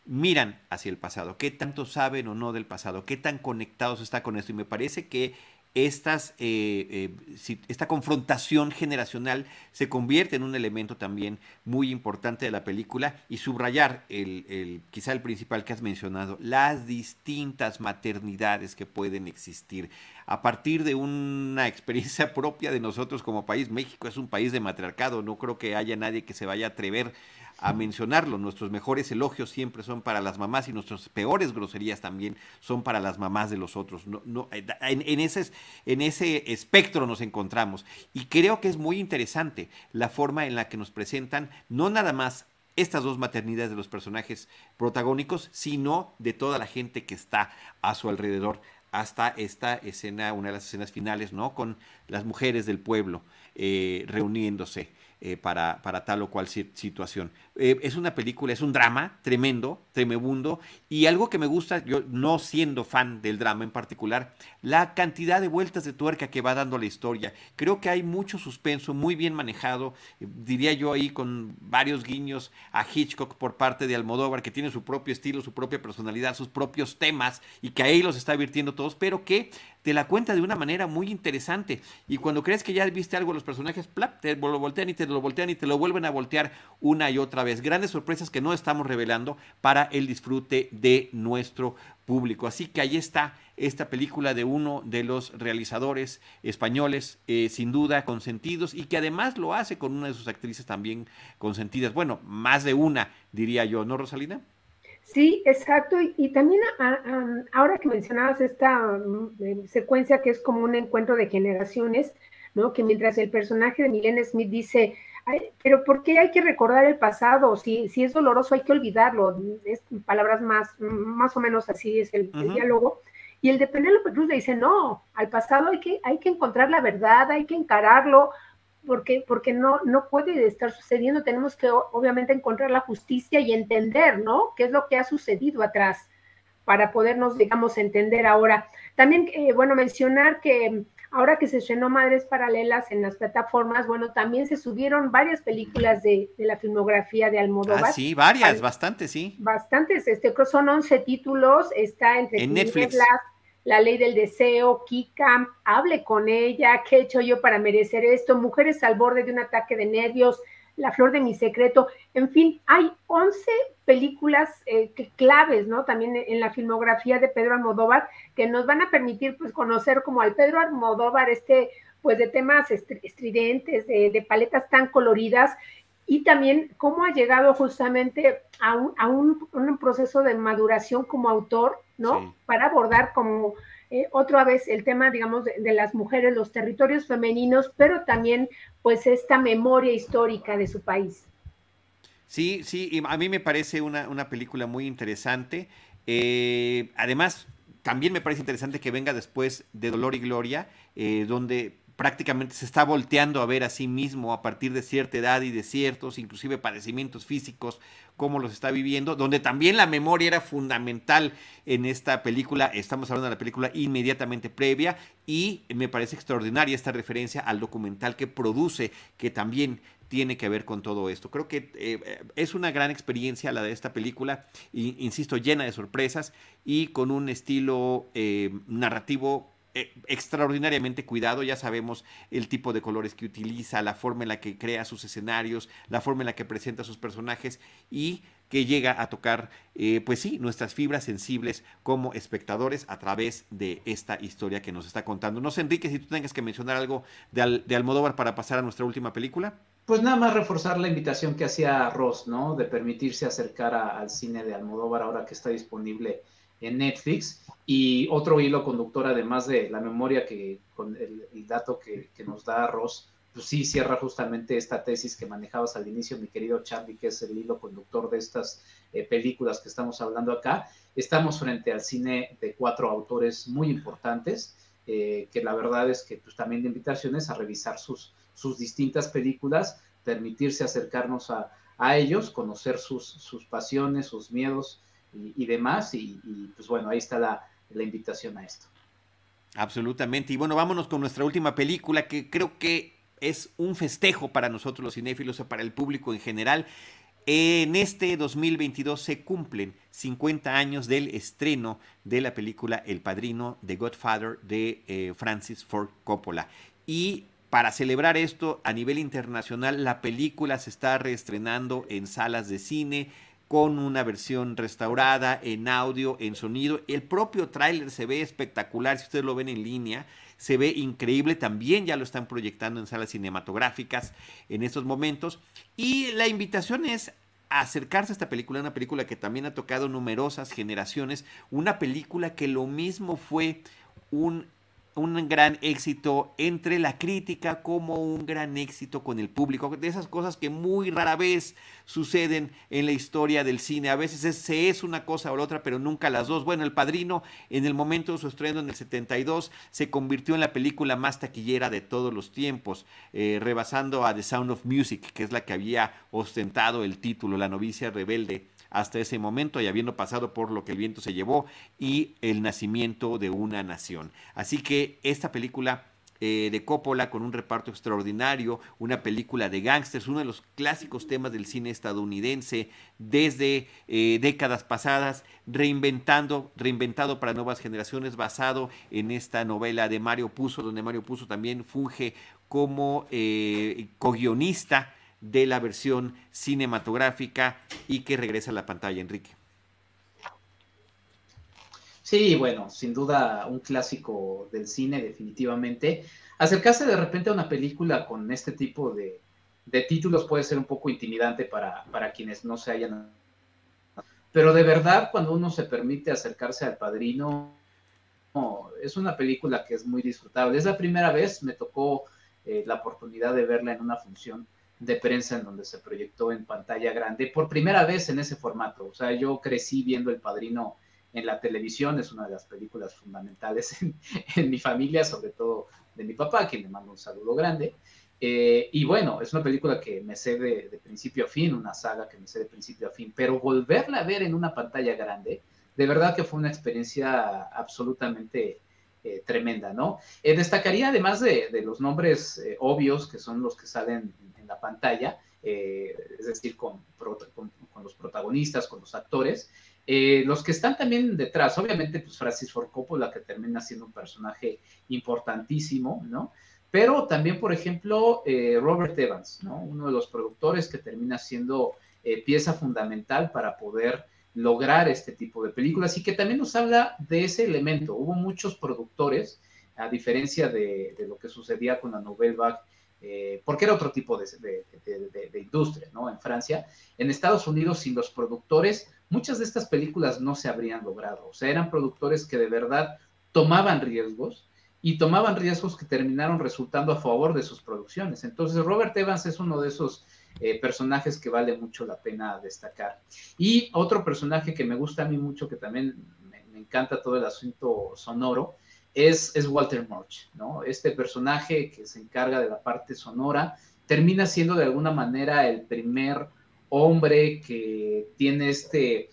miran hacia el pasado, qué tanto saben o no del pasado, qué tan conectados está con esto. Y me parece que estas, eh, eh, esta confrontación generacional se convierte en un elemento también muy importante de la película y subrayar el, quizá el principal que has mencionado, las distintas maternidades que pueden existir. A partir de una experiencia propia de nosotros como país, México es un país de matriarcado, no creo que haya nadie que se vaya a atrever a mencionarlo. Nuestros mejores elogios siempre son para las mamás y nuestras peores groserías también son para las mamás de los otros. No, no, eh, en, ese, en ese espectro nos encontramos. Y creo que es muy interesante la forma en la que nos presentan no nada más estas dos maternidades de los personajes protagónicos, sino de toda la gente que está a su alrededor hasta esta escena, una de las escenas finales, ¿no? Con las mujeres del pueblo eh, reuniéndose. Eh, para, para, tal o cual situación. Eh, es una película, es un drama tremendo, tremebundo, y algo que me gusta, yo no siendo fan del drama en particular, la cantidad de vueltas de tuerca que va dando la historia. Creo que hay mucho suspenso, muy bien manejado, eh, diría yo ahí con varios guiños a Hitchcock por parte de Almodóvar, que tiene su propio estilo, su propia personalidad, sus propios temas, y que ahí los está virtiendo todos, pero que te la cuenta de una manera muy interesante. Y cuando crees que ya viste algo, los personajes, plap, te lo voltean y te lo voltean y te lo vuelven a voltear una y otra vez. Grandes sorpresas que no estamos revelando para el disfrute de nuestro público. Así que ahí está esta película de uno de los realizadores españoles, eh, sin duda consentidos, y que además lo hace con una de sus actrices también consentidas. Bueno, más de una, diría yo, ¿no, Rosalina? Sí, exacto. Y, también ahora que mencionabas esta mm, secuencia que es como un encuentro de generaciones, ¿no? Que mientras el personaje de Milena Smith dice, pero ¿por qué hay que recordar el pasado? Si, si es doloroso hay que olvidarlo. Es palabras más, más o menos así es el, diálogo. Y el de Penélope Cruz le dice, no, al pasado hay que, hay que encontrar la verdad, hay que encararlo, porque, porque no, no puede estar sucediendo. Tenemos que obviamente encontrar la justicia y entender, ¿no? ¿Qué es lo que ha sucedido atrás para podernos, digamos, entender ahora? También, eh, bueno, mencionar que ahora que se estrenó Madres Paralelas en las plataformas, bueno, también se subieron varias películas de, la filmografía de Almodóvar. Ah, sí, varias, bastantes, sí. Bastantes, este, son 11 títulos, está entre en Netflix. La ley del deseo, Kika, hable con ella, ¿qué he hecho yo para merecer esto? Mujeres al borde de un ataque de nervios, La flor de mi secreto, en fin, hay 11 películas eh, claves, ¿no? También en la filmografía de Pedro Almodóvar que nos van a permitir, pues, conocer como al Pedro Almodóvar, este, pues, de temas estridentes, de, paletas tan coloridas y también cómo ha llegado justamente a un, un proceso de maduración como autor ¿no? Para abordar como eh, otra vez el tema, digamos, de, las mujeres, los territorios femeninos, pero también pues esta memoria histórica de su país. Sí, sí, a mí me parece una, película muy interesante. Eh, además, también me parece interesante que venga después de Dolor y Gloria, eh, donde prácticamente se está volteando a ver a sí mismo a partir de cierta edad y de ciertos, inclusive padecimientos físicos, cómo los está viviendo, donde también la memoria era fundamental en esta película, estamos hablando de la película inmediatamente previa, y me parece extraordinaria esta referencia al documental que produce, que también tiene que ver con todo esto. Creo que eh, es una gran experiencia la de esta película, insisto, llena de sorpresas y con un estilo eh, narrativo eh, extraordinariamente cuidado, ya sabemos el tipo de colores que utiliza, la forma en la que crea sus escenarios, la forma en la que presenta sus personajes y que llega a tocar, eh, pues sí, nuestras fibras sensibles como espectadores a través de esta historia que nos está contando. No sé, Enrique, si tú tengas que mencionar algo de, de Almodóvar para pasar a nuestra última película. Pues nada más reforzar la invitación que hacía Ross, ¿no? De permitirse acercar al cine de Almodóvar ahora que está disponible en Netflix. Y otro hilo conductor, además de la memoria que con el, dato que, nos da Ross, pues sí cierra justamente esta tesis que manejabas al inicio, mi querido Charlie, que es el hilo conductor de estas eh, películas que estamos hablando acá. Estamos frente al cine de cuatro autores muy importantes, eh, que la verdad es que pues también de invitaciones a revisar sus, sus distintas películas, permitirse acercarnos a, a ellos, conocer sus, sus pasiones, sus miedos, y, demás. Y, pues bueno, ahí está la, invitación a esto. Absolutamente. Y bueno, vámonos con nuestra última película que creo que es un festejo para nosotros los cinéfilos o para el público en general. En este 2022 se cumplen 50 años del estreno de la película El Padrino de Godfather de eh, Francis Ford Coppola. Y para celebrar esto a nivel internacional, la película se está reestrenando en salas de cine, con una versión restaurada en audio, en sonido. El propio tráiler se ve espectacular, si ustedes lo ven en línea, se ve increíble, también ya lo están proyectando en salas cinematográficas en estos momentos. Y la invitación es acercarse a esta película, una película que también ha tocado numerosas generaciones, una película que lo mismo fue un un gran éxito entre la crítica como un gran éxito con el público, de esas cosas que muy rara vez suceden en la historia del cine. A veces es, se es una cosa o la otra, pero nunca las dos. Bueno, El Padrino en el momento de su estreno en el 72 se convirtió en la película más taquillera de todos los tiempos, eh, rebasando a The Sound of Music, que es la que había ostentado el título, La novicia rebelde hasta ese momento y habiendo pasado por lo que el viento se llevó y el nacimiento de una nación. Así que esta película eh, de Coppola con un reparto extraordinario, una película de gángsters, uno de los clásicos temas del cine estadounidense desde eh, décadas pasadas, reinventando, reinventado para nuevas generaciones, basado en esta novela de Mario Puzo, donde Mario Puzo también funge como eh, co-guionista de la versión cinematográfica y que regresa a la pantalla, Enrique. Sí, bueno, sin duda un clásico del cine, definitivamente. Acercarse de repente a una película con este tipo de, títulos puede ser un poco intimidante para, para, quienes no se hayan. Pero de verdad, cuando uno se permite acercarse al padrino, es una película que es muy disfrutable. Es la primera vez, me tocó eh, la oportunidad de verla en una función de prensa en donde se proyectó en pantalla grande, por primera vez en ese formato. O sea, yo crecí viendo El Padrino en la televisión, es una de las películas fundamentales en, mi familia, sobre todo de mi papá, quien le mando un saludo grande. Eh, y bueno, es una película que me sé de, principio a fin, una saga que me sé de principio a fin, pero volverla a ver en una pantalla grande, de verdad que fue una experiencia absolutamente eh, tremenda, ¿no? Eh, destacaría además de, los nombres obvios, que son los que salen en, la pantalla, es decir, con, los protagonistas, con los actores, eh, los que están también detrás, obviamente, pues Francis Ford Coppola, que termina siendo un personaje importantísimo, ¿no? Pero también, por ejemplo, eh, Robert Evans, ¿no? Uno de los productores que termina siendo eh, pieza fundamental para poder lograr este tipo de películas y que también nos habla de ese elemento. Hubo muchos productores, a diferencia de, lo que sucedía con la Nouvelle Vague eh, porque era otro tipo de, industria, ¿no? En Francia. En Estados Unidos, sin los productores, muchas de estas películas no se habrían logrado. O sea, eran productores que de verdad tomaban riesgos y tomaban riesgos que terminaron resultando a favor de sus producciones. Entonces, Robert Evans es uno de esos eh, personajes que vale mucho la pena destacar. Y otro personaje que me gusta a mí mucho, que también me, encanta todo el asunto sonoro, es, Walter Murch, ¿no? Este personaje que se encarga de la parte sonora termina siendo de alguna manera el primer hombre que tiene este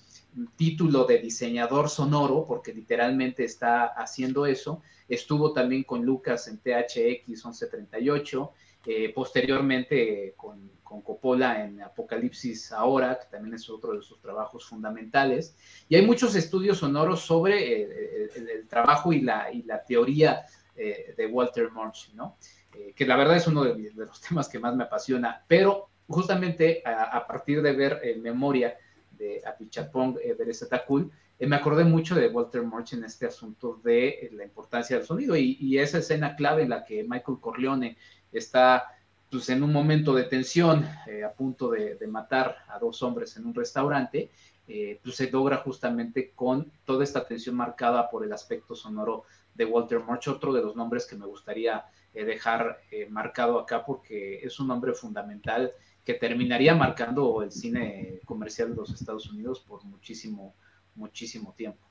título de diseñador sonoro, porque literalmente está haciendo eso. Estuvo también con Lucas en THX 1138, eh, posteriormente con con Coppola en Apocalipsis Ahora, que también es otro de sus trabajos fundamentales. Y hay muchos estudios sonoros sobre eh, el, trabajo y la, y la teoría eh, de Walter Murch, ¿no? Eh, que la verdad es uno de, los temas que más me apasiona, pero justamente a, partir de ver en memoria de Apichapong eh, Beresetakul, me acordé mucho de Walter Murch en este asunto de la importancia del sonido y, y esa escena clave en la que Michael Corleone está pues en un momento de tensión, eh, a punto de, matar a dos hombres en un restaurante, eh, pues se logra justamente con toda esta tensión marcada por el aspecto sonoro de Walter Murch, otro de los nombres que me gustaría eh, dejar marcado acá porque es un nombre fundamental que terminaría marcando el cine comercial de los Estados Unidos por muchísimo, muchísimo tiempo.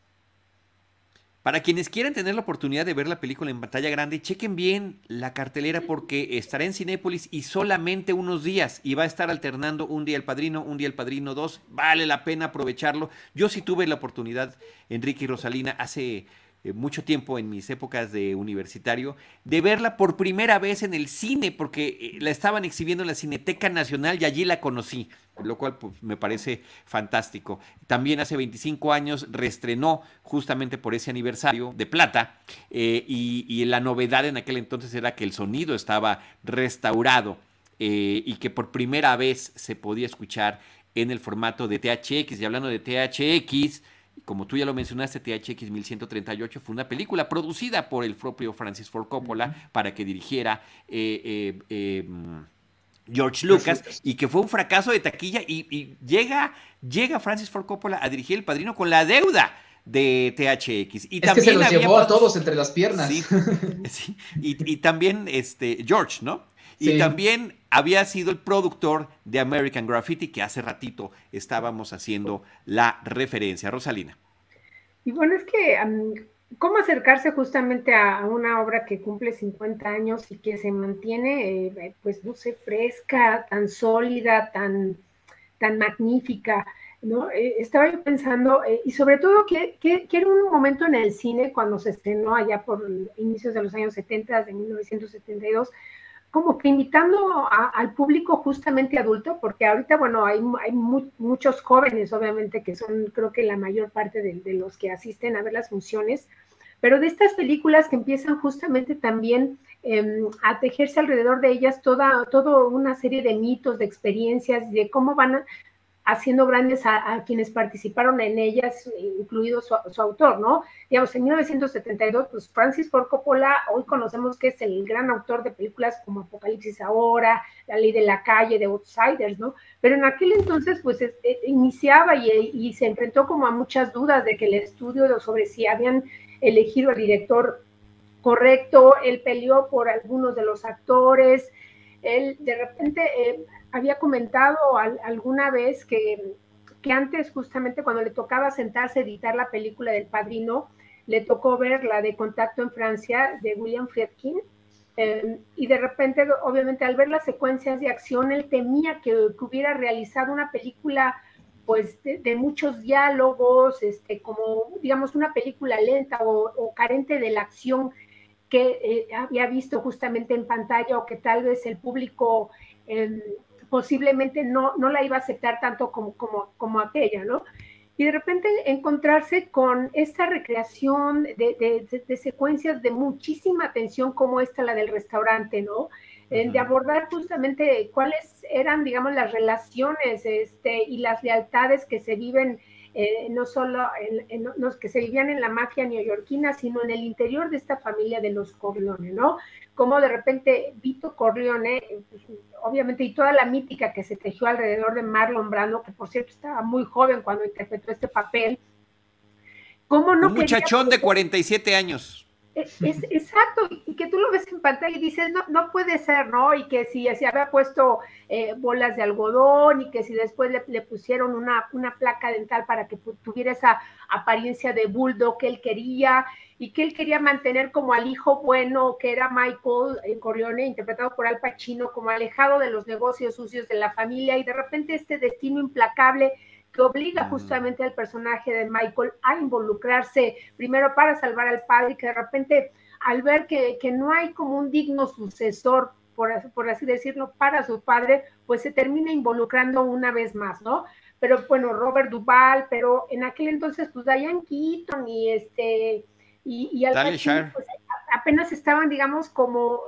Para quienes quieran tener la oportunidad de ver la película en pantalla grande, chequen bien la cartelera porque estará en Cinépolis y solamente unos días y va a estar alternando un día el Padrino, un día el Padrino 2. Vale la pena aprovecharlo. Yo sí tuve la oportunidad, Enrique y Rosalina, hace eh, mucho tiempo en mis épocas de universitario, de verla por primera vez en el cine, porque eh, la estaban exhibiendo en la Cineteca Nacional y allí la conocí, lo cual pues, me parece fantástico. También hace 25 años reestrenó justamente por ese aniversario de plata eh, y, la novedad en aquel entonces era que el sonido estaba restaurado y que por primera vez se podía escuchar en el formato de THX. Y hablando de THX, como tú ya lo mencionaste, THX 1138 fue una película producida por el propio Francis Ford Coppola para que dirigiera eh, eh, em, George Lucas y que fue un fracaso de taquilla y, llega, llega Francis Ford Coppola a dirigir El Padrino con la deuda de THX. Y también se los llevó a todos entre las piernas. y, y, también este, George, ¿no? Y también había sido el productor de American Graffiti, que hace ratito estábamos haciendo la referencia. Rosalina. Y bueno, es que, ¿cómo acercarse justamente a una obra que cumple 50 años y que se mantiene, eh, pues, no sé, fresca, tan sólida, tan, tan magnífica? ¿no? Eh, estaba yo pensando, eh, y sobre todo que, que, era un momento en el cine cuando se estrenó allá por inicios de los años 70, de 1972, como que invitando al público justamente adulto, porque ahorita, bueno, hay, hay muchos jóvenes, obviamente, que son, creo que la mayor parte de, los que asisten a ver las funciones, pero de estas películas que empiezan justamente también em, a tejerse alrededor de ellas toda, toda una serie de mitos, de experiencias, de cómo van a, haciendo grandes a, quienes participaron en ellas, incluido su, autor, ¿no? Digamos, en 1972, pues Francis Ford Coppola, hoy conocemos que es el gran autor de películas como Apocalipsis Ahora, La Ley de la Calle, de Outsiders, ¿no? Pero en aquel entonces, pues e, iniciaba y, y, se enfrentó como a muchas dudas de que el estudio sobre si habían elegido al director correcto, él peleó por algunos de los actores, él de repente eh, había comentado alguna vez que, que, antes justamente cuando le tocaba sentarse a editar la película del padrino, le tocó ver la de Contacto en Francia de William Friedkin. Eh, y de repente, obviamente, al ver las secuencias de acción, él temía que, hubiera realizado una película pues de, muchos diálogos, este, como digamos una película lenta o, carente de la acción que eh, había visto justamente en pantalla o que tal vez el público em, posiblemente no, no la iba a aceptar tanto como, como, como aquella, ¿no? Y de repente encontrarse con esta recreación de, de, secuencias de muchísima atención como esta, la del restaurante, ¿no? de abordar justamente cuáles eran, digamos, las relaciones este, y las lealtades que se viven eh, no solo en, los que se vivían en la mafia neoyorquina, sino en el interior de esta familia de los Corleone, ¿no? Como de repente Vito Corleone, pues, obviamente, y toda la mítica que se tejió alrededor de Marlon Brando, que por cierto estaba muy joven cuando interpretó este papel, ¿cómo no? Un muchachón de 47 años. Es, exacto, y que tú lo ves en pantalla y dices, no, no puede ser, ¿no? Y que si se había puesto eh, bolas de algodón y que si después le, pusieron una, una, placa dental para que tuviera esa apariencia de bulldog que él quería y que él quería mantener como al hijo bueno que era Michael en Corleone, interpretado por Al Pacino, como alejado de los negocios sucios de la familia y de repente este destino implacable que obliga justamente al personaje de Michael a involucrarse primero para salvar al padre y que de repente al ver que, no hay como un digno sucesor, por, por así decirlo, para su padre, pues se termina involucrando una vez más, ¿no? Pero bueno, Robert Duvall, pero en aquel entonces, pues Diane Keaton y este, y, y al pues, apenas estaban, digamos, como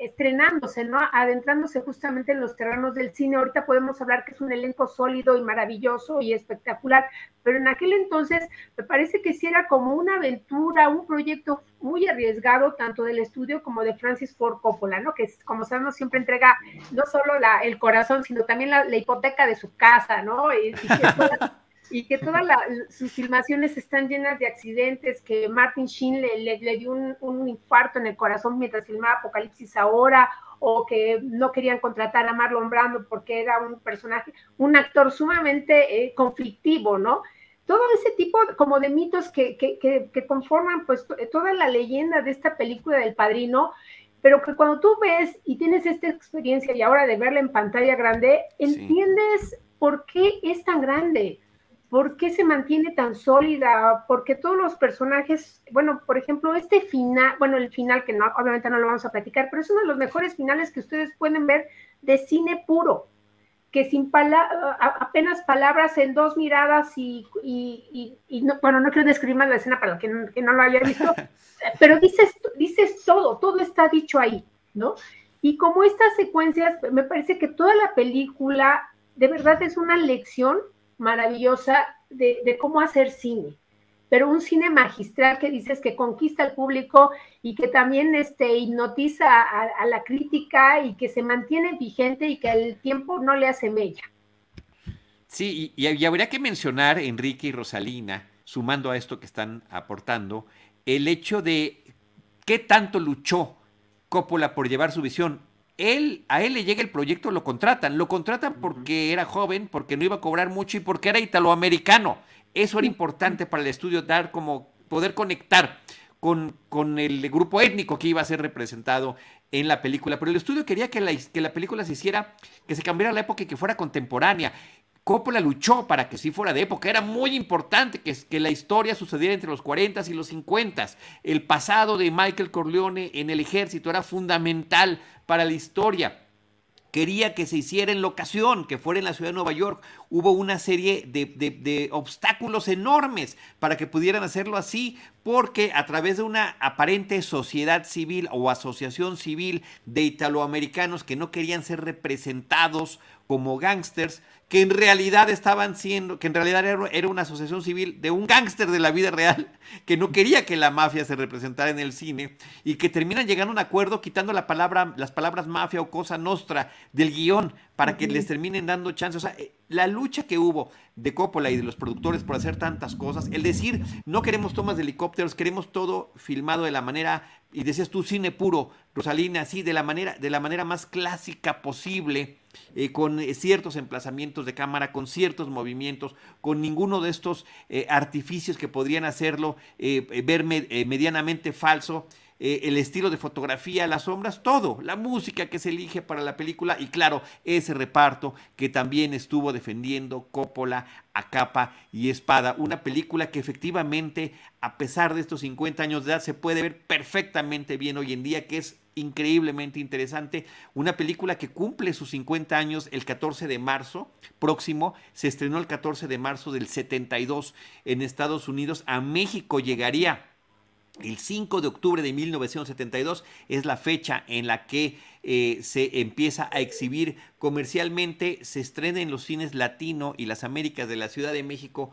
estrenándose, ¿no? Adentrándose justamente en los terrenos del cine. Ahorita podemos hablar que es un elenco sólido y maravilloso y espectacular, pero en aquel entonces me parece que sí era como una aventura, un proyecto muy arriesgado, tanto del estudio como de Francis Ford Coppola, ¿no? Que como sabemos siempre entrega no solo la, el corazón, sino también la, hipoteca de su casa, ¿no? Y, y que todas sus filmaciones están llenas de accidentes, que Martin Sheen le, le, dio un, infarto en el corazón mientras filmaba Apocalipsis ahora, o que no querían contratar a Marlon Brando porque era un personaje, un actor sumamente eh, conflictivo, ¿no? Todo ese tipo como de mitos que, que, que, conforman pues toda la leyenda de esta película del padrino, pero que cuando tú ves y tienes esta experiencia y ahora de verla en pantalla grande, entiendes por qué es tan grande ¿Por qué se mantiene tan sólida? Porque todos los personajes, bueno, por ejemplo, este final, bueno, el final que no, obviamente no lo vamos a platicar, pero es uno de los mejores finales que ustedes pueden ver de cine puro, que sin apenas palabras en dos miradas y, no, bueno, no quiero describir más la escena para los que no, lo haya visto, pero dices, dices todo, todo está dicho ahí, ¿no? Y como estas secuencias, me parece que toda la película de verdad es una lección maravillosa de, cómo hacer cine, pero un cine magistral que dices que conquista al público y que también este, hipnotiza a, la crítica y que se mantiene vigente y que el tiempo no le hace mella. Sí, y, habría que mencionar, Enrique y Rosalina, sumando a esto que están aportando, el hecho de qué tanto luchó Coppola por llevar su visión él, a él le llega el proyecto, lo contratan. Lo contratan porque era joven, porque no iba a cobrar mucho y porque era italoamericano. Eso era importante para el estudio, dar como poder conectar con, con, el grupo étnico que iba a ser representado en la película. Pero el estudio quería que la, que la película se hiciera, que se cambiara la época y que fuera contemporánea. Coppola luchó para que sí fuera de época. Era muy importante que, que la historia sucediera entre los 40 y los 50. El pasado de Michael Corleone en el ejército era fundamental para la historia quería que se hiciera en locación, que fuera en la ciudad de Nueva York. Hubo una serie de, obstáculos enormes para que pudieran hacerlo así, porque a través de una aparente sociedad civil o asociación civil de italoamericanos que no querían ser representados como gángsters, que en realidad estaban siendo, que en realidad era, una asociación civil de un gángster de la vida real, que no quería que la mafia se representara en el cine, y que terminan llegando a un acuerdo quitando la palabra, las palabras mafia o cosa nostra del guion, para que les terminen dando chance. O sea, eh, la lucha que hubo de Coppola y de los productores por hacer tantas cosas, el decir, no queremos tomas de helicópteros, queremos todo filmado de la manera, y decías tú, cine puro, Rosalina, así, de la manera, de la manera más clásica posible, eh, con eh, ciertos emplazamientos de cámara, con ciertos movimientos, con ninguno de estos artificios que podrían hacerlo ver medianamente falso. Eh, el estilo de fotografía, las sombras, todo, la música que se elige para la película y claro, ese reparto que también estuvo defendiendo Coppola a capa y espada. Una película que efectivamente, a pesar de estos 50 años de edad, se puede ver perfectamente bien hoy en día, que es increíblemente interesante. Una película que cumple sus 50 años el 14 de marzo próximo. Se estrenó el 14 de marzo del 72 en Estados Unidos. A México llegaría el 5 de octubre de 1972 es la fecha en la que eh, se empieza a exhibir comercialmente, se estrena en los cines latino y las Américas de la Ciudad de México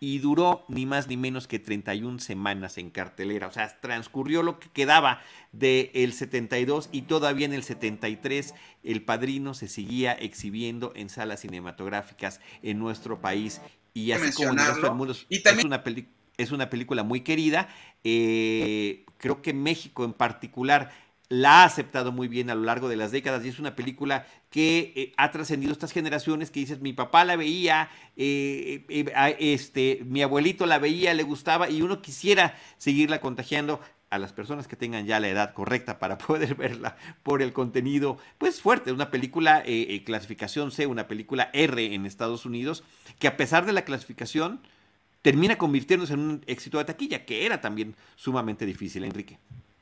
y duró ni más ni menos que 31 semanas en cartelera. O sea, transcurrió lo que quedaba del el 72 y todavía en el 73 El Padrino se seguía exhibiendo en salas cinematográficas en nuestro país. Y así como en el resto del mundo, y también... es una película es una película muy querida. Eh, creo que México en particular la ha aceptado muy bien a lo largo de las décadas y es una película que eh, ha trascendido estas generaciones que dices, mi papá la veía, eh, este, mi abuelito la veía, le gustaba y uno quisiera seguirla contagiando a las personas que tengan ya la edad correcta para poder verla por el contenido, pues fuerte, una película clasificación C, una película R en Estados Unidos, que a pesar de la clasificación, termina convirtiéndose en un éxito de taquilla, que era también sumamente difícil, Enrique.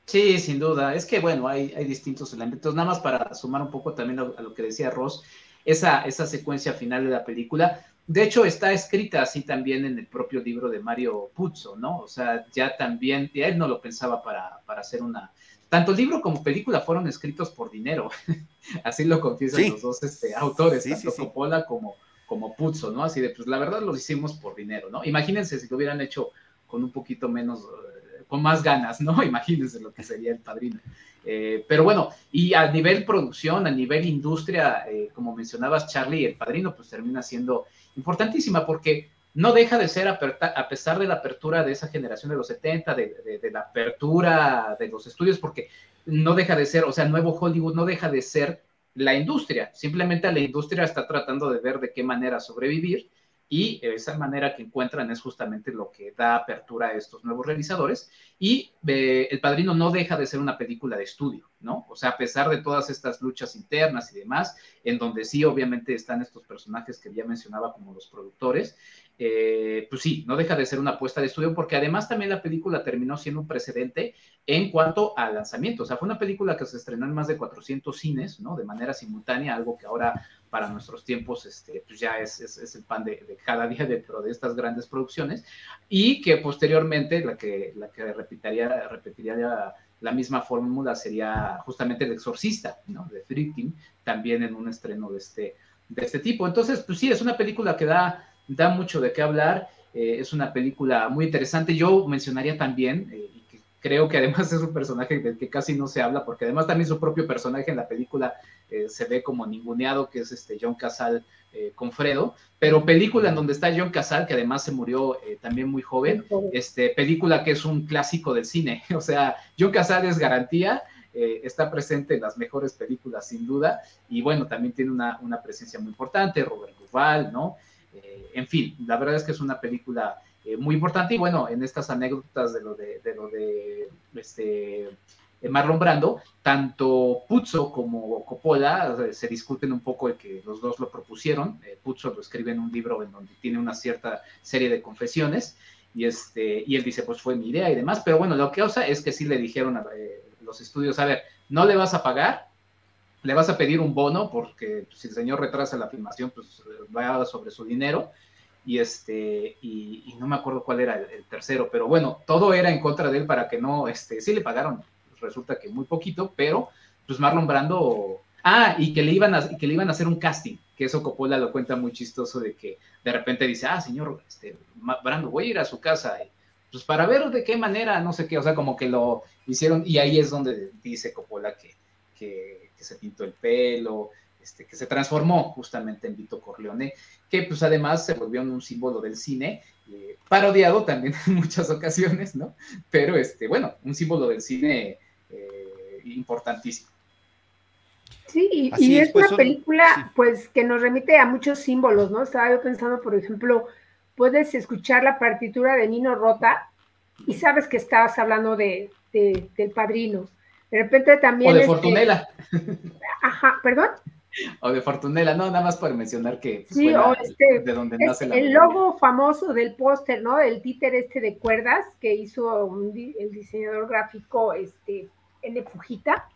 Sí, sin duda. Es que, bueno, hay, hay distintos elementos. Nada más para sumar un poco también a, lo que decía Ross, esa, esa secuencia final de la película, de hecho, está escrita así también en el propio libro de Mario Puzo, ¿no? O sea, ya también, y él no lo pensaba para, para hacer una... Tanto el libro como película fueron escritos por dinero, así lo confiesan los dos este, autores, tanto Coppola como, como Puzzo, ¿no? Así de, pues la verdad lo hicimos por dinero, ¿no? Imagínense si lo hubieran hecho con un poquito menos, eh, con más ganas, ¿no? Imagínense lo que sería el padrino. Eh, pero bueno, y a nivel producción, a nivel industria, eh, como mencionabas, Charlie, el padrino, pues termina siendo importantísima porque no deja de ser, a pesar de la apertura de esa generación de los 70, de, de, la apertura de los estudios, porque no deja de ser, o sea, nuevo Hollywood no deja de ser la industria. Simplemente la industria está tratando de ver de qué manera sobrevivir y esa manera que encuentran es justamente lo que da apertura a estos nuevos realizadores. Y eh, El Padrino no deja de ser una película de estudio, ¿no? O sea, a pesar de todas estas luchas internas y demás, en donde sí obviamente están estos personajes que ya mencionaba como los productores, eh, pues sí, no deja de ser una apuesta de estudio, porque además también la película terminó siendo un precedente en cuanto al lanzamiento. O sea, fue una película que se estrenó en más de 400 cines, ¿no? De manera simultánea, algo que ahora para nuestros tiempos este, pues ya es, es, el pan de, cada día dentro de estas grandes producciones, y que posteriormente la que, la que repetiría, repetiría la, misma fórmula sería justamente El Exorcista, ¿no? De Friedkin, también en un estreno de este, de este tipo. Entonces, pues sí, es una película que da da mucho de qué hablar. Eh, es una película muy interesante. Yo mencionaría también, eh, que creo que además es un personaje del que casi no se habla, porque además también su propio personaje en la película eh, se ve como ninguneado, que es este John Casal con Fredo, pero película en donde está John Casal, que además se murió también muy joven, este, película que es un clásico del cine, o sea, John Casal es garantía, está presente en las mejores películas sin duda, y bueno, también tiene una, una presencia muy importante, Robert Duval, ¿no? Eh, en fin, la verdad es que es una película eh, muy importante y bueno, en estas anécdotas de lo de, lo de este, Marlon Brando, tanto Puzo como Coppola se discuten un poco de que los dos lo propusieron. Puzo lo escribe en un libro en donde tiene una cierta serie de confesiones y, este, y él dice, pues fue mi idea y demás, pero bueno, lo que osa es que sí le dijeron a los estudios, a ver, no le vas a pagar, le vas a pedir un bono porque pues, si el señor retrasa la filmación, pues va sobre su dinero. Y, este, y, no me acuerdo cuál era el, tercero, pero bueno, todo era en contra de él para que no, este, sí le pagaron, resulta que muy poquito, pero pues Marlon Brando, ah, y que le iban a, que le iban a hacer un casting, que eso Coppola lo cuenta muy chistoso de que de repente dice, ah, señor, este, Brando, voy a ir a su casa, pues para ver de qué manera, no sé qué, o sea, como que lo hicieron, y ahí es donde dice Coppola que, que, se pintó el pelo, este, que se transformó justamente en Vito Corleone, que pues además se volvió un símbolo del cine, eh, parodiado también en muchas ocasiones, ¿no? Pero este, bueno, un símbolo del cine eh, importantísimo. Sí, y, es, pues, una película pues que nos remite a muchos símbolos, ¿no? Estaba yo pensando, por ejemplo, puedes escuchar la partitura de Nino Rota y sabes que estabas hablando de, del padrino. De repente también. O de este Fortunela. Ajá, perdón. O de Fortunela, no, nada más para mencionar que sí, o este, de donde nace la El logo famoso del póster, ¿no? El títer este de cuerdas que hizo el diseñador gráfico este, N. Fujita,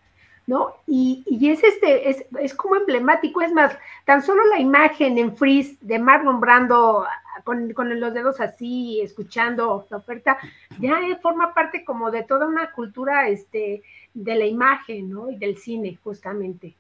¿no? Y, y es este, es, es, como emblemático, es más, tan solo la imagen en freeze de Marlon Brando con, los dedos así, escuchando la oferta, ya forma parte como de toda una cultura este, de la imagen, ¿no? Y del cine, justamente.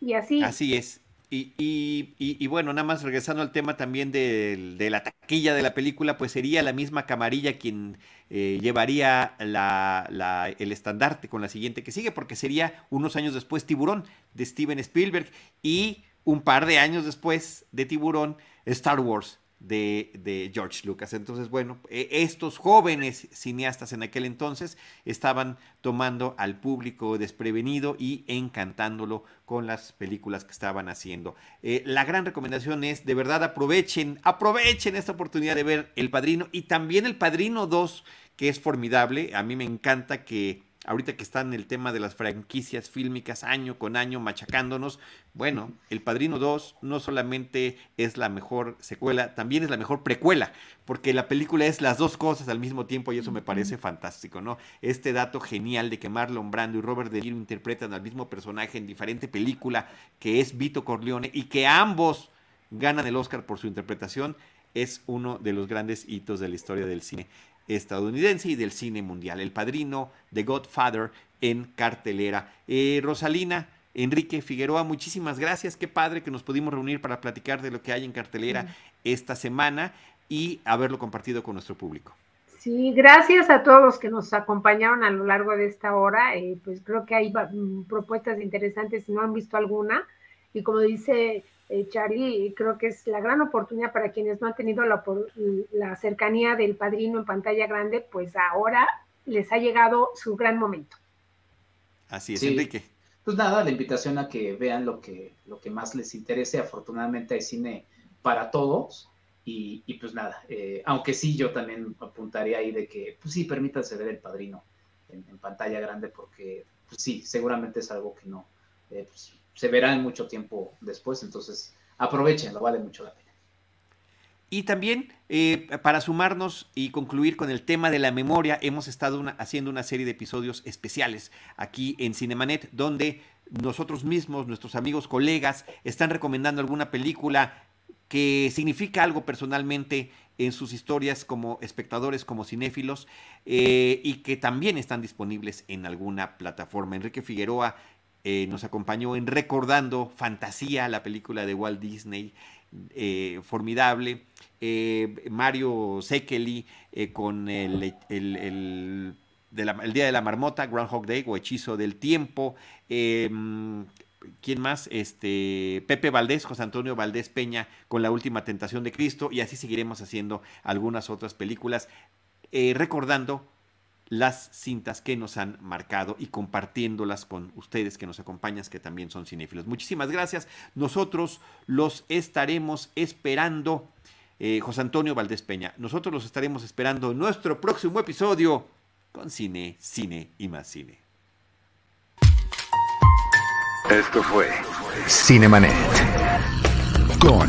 Y así. Así es. Y, y, y, bueno, nada más regresando al tema también de, de, la taquilla de la película, pues sería la misma camarilla quien eh, llevaría la, la, el estandarte con la siguiente que sigue, porque sería unos años después Tiburón de Steven Spielberg y un par de años después de Tiburón Star Wars de, George Lucas. Entonces, bueno, e, estos jóvenes cineastas en aquel entonces estaban tomando al público desprevenido y encantándolo con las películas que estaban haciendo. Eh, la gran recomendación es, de verdad, aprovechen, aprovechen esta oportunidad de ver El Padrino y también El Padrino 2, que es formidable. A mí me encanta que ahorita que están en el tema de las franquicias fílmicas año con año machacándonos, bueno, El Padrino 2 no solamente es la mejor secuela, también es la mejor precuela, porque la película es las dos cosas al mismo tiempo y eso me parece fantástico, ¿no? Este dato genial de que Marlon Brando y Robert De Niro interpretan al mismo personaje en diferente película, que es Vito Corleone, y que ambos ganan el Oscar por su interpretación, es uno de los grandes hitos de la historia del cine estadounidense y del cine mundial. El padrino de Godfather en cartelera. Eh, Rosalina, Enrique Figueroa, muchísimas gracias. Qué padre que nos pudimos reunir para platicar de lo que hay en cartelera esta semana y haberlo compartido con nuestro público. Sí, gracias a todos los que nos acompañaron a lo largo de esta hora. Eh, pues creo que hay mm, propuestas interesantes si no han visto alguna. Y como dice eh, Charlie, creo que es la gran oportunidad para quienes no han tenido la, la cercanía del padrino en pantalla grande, pues ahora les ha llegado su gran momento. Así es, Enrique. Pues nada, la invitación a que vean lo que, lo que más les interese. Afortunadamente hay cine para todos. Y, pues nada, eh, aunque sí yo también apuntaría ahí de que, pues sí, permítanse ver el padrino en, pantalla grande porque, pues sí, seguramente es algo que no, eh, pues, se verá en mucho tiempo después, entonces aprovechenlo, vale mucho la pena. Y también, eh, para sumarnos y concluir con el tema de la memoria, hemos estado haciendo una serie de episodios especiales aquí en Cinemanet, donde nosotros mismos, nuestros amigos, colegas, están recomendando alguna película que significa algo personalmente en sus historias como espectadores, como cinéfilos, eh, y que también están disponibles en alguna plataforma. Enrique Figueroa eh, nos acompañó en Recordando Fantasía, la película de Walt Disney, eh, formidable. Eh, Mario Sekeli con el, el, Día de la Marmota, Groundhog Day o Hechizo del Tiempo. Em, ¿Quién más? Este, Pepe Valdés, José Antonio Valdés Peña con La Última Tentación de Cristo y así seguiremos haciendo algunas otras películas recordando las cintas que nos han marcado y compartiéndolas con ustedes que nos acompañan, que también son cinéfilos. Muchísimas gracias. Nosotros los estaremos esperando, eh, José Antonio Valdés Peña, nosotros los estaremos esperando en nuestro próximo episodio con cine, cine y más cine. Esto fue Cinemanet con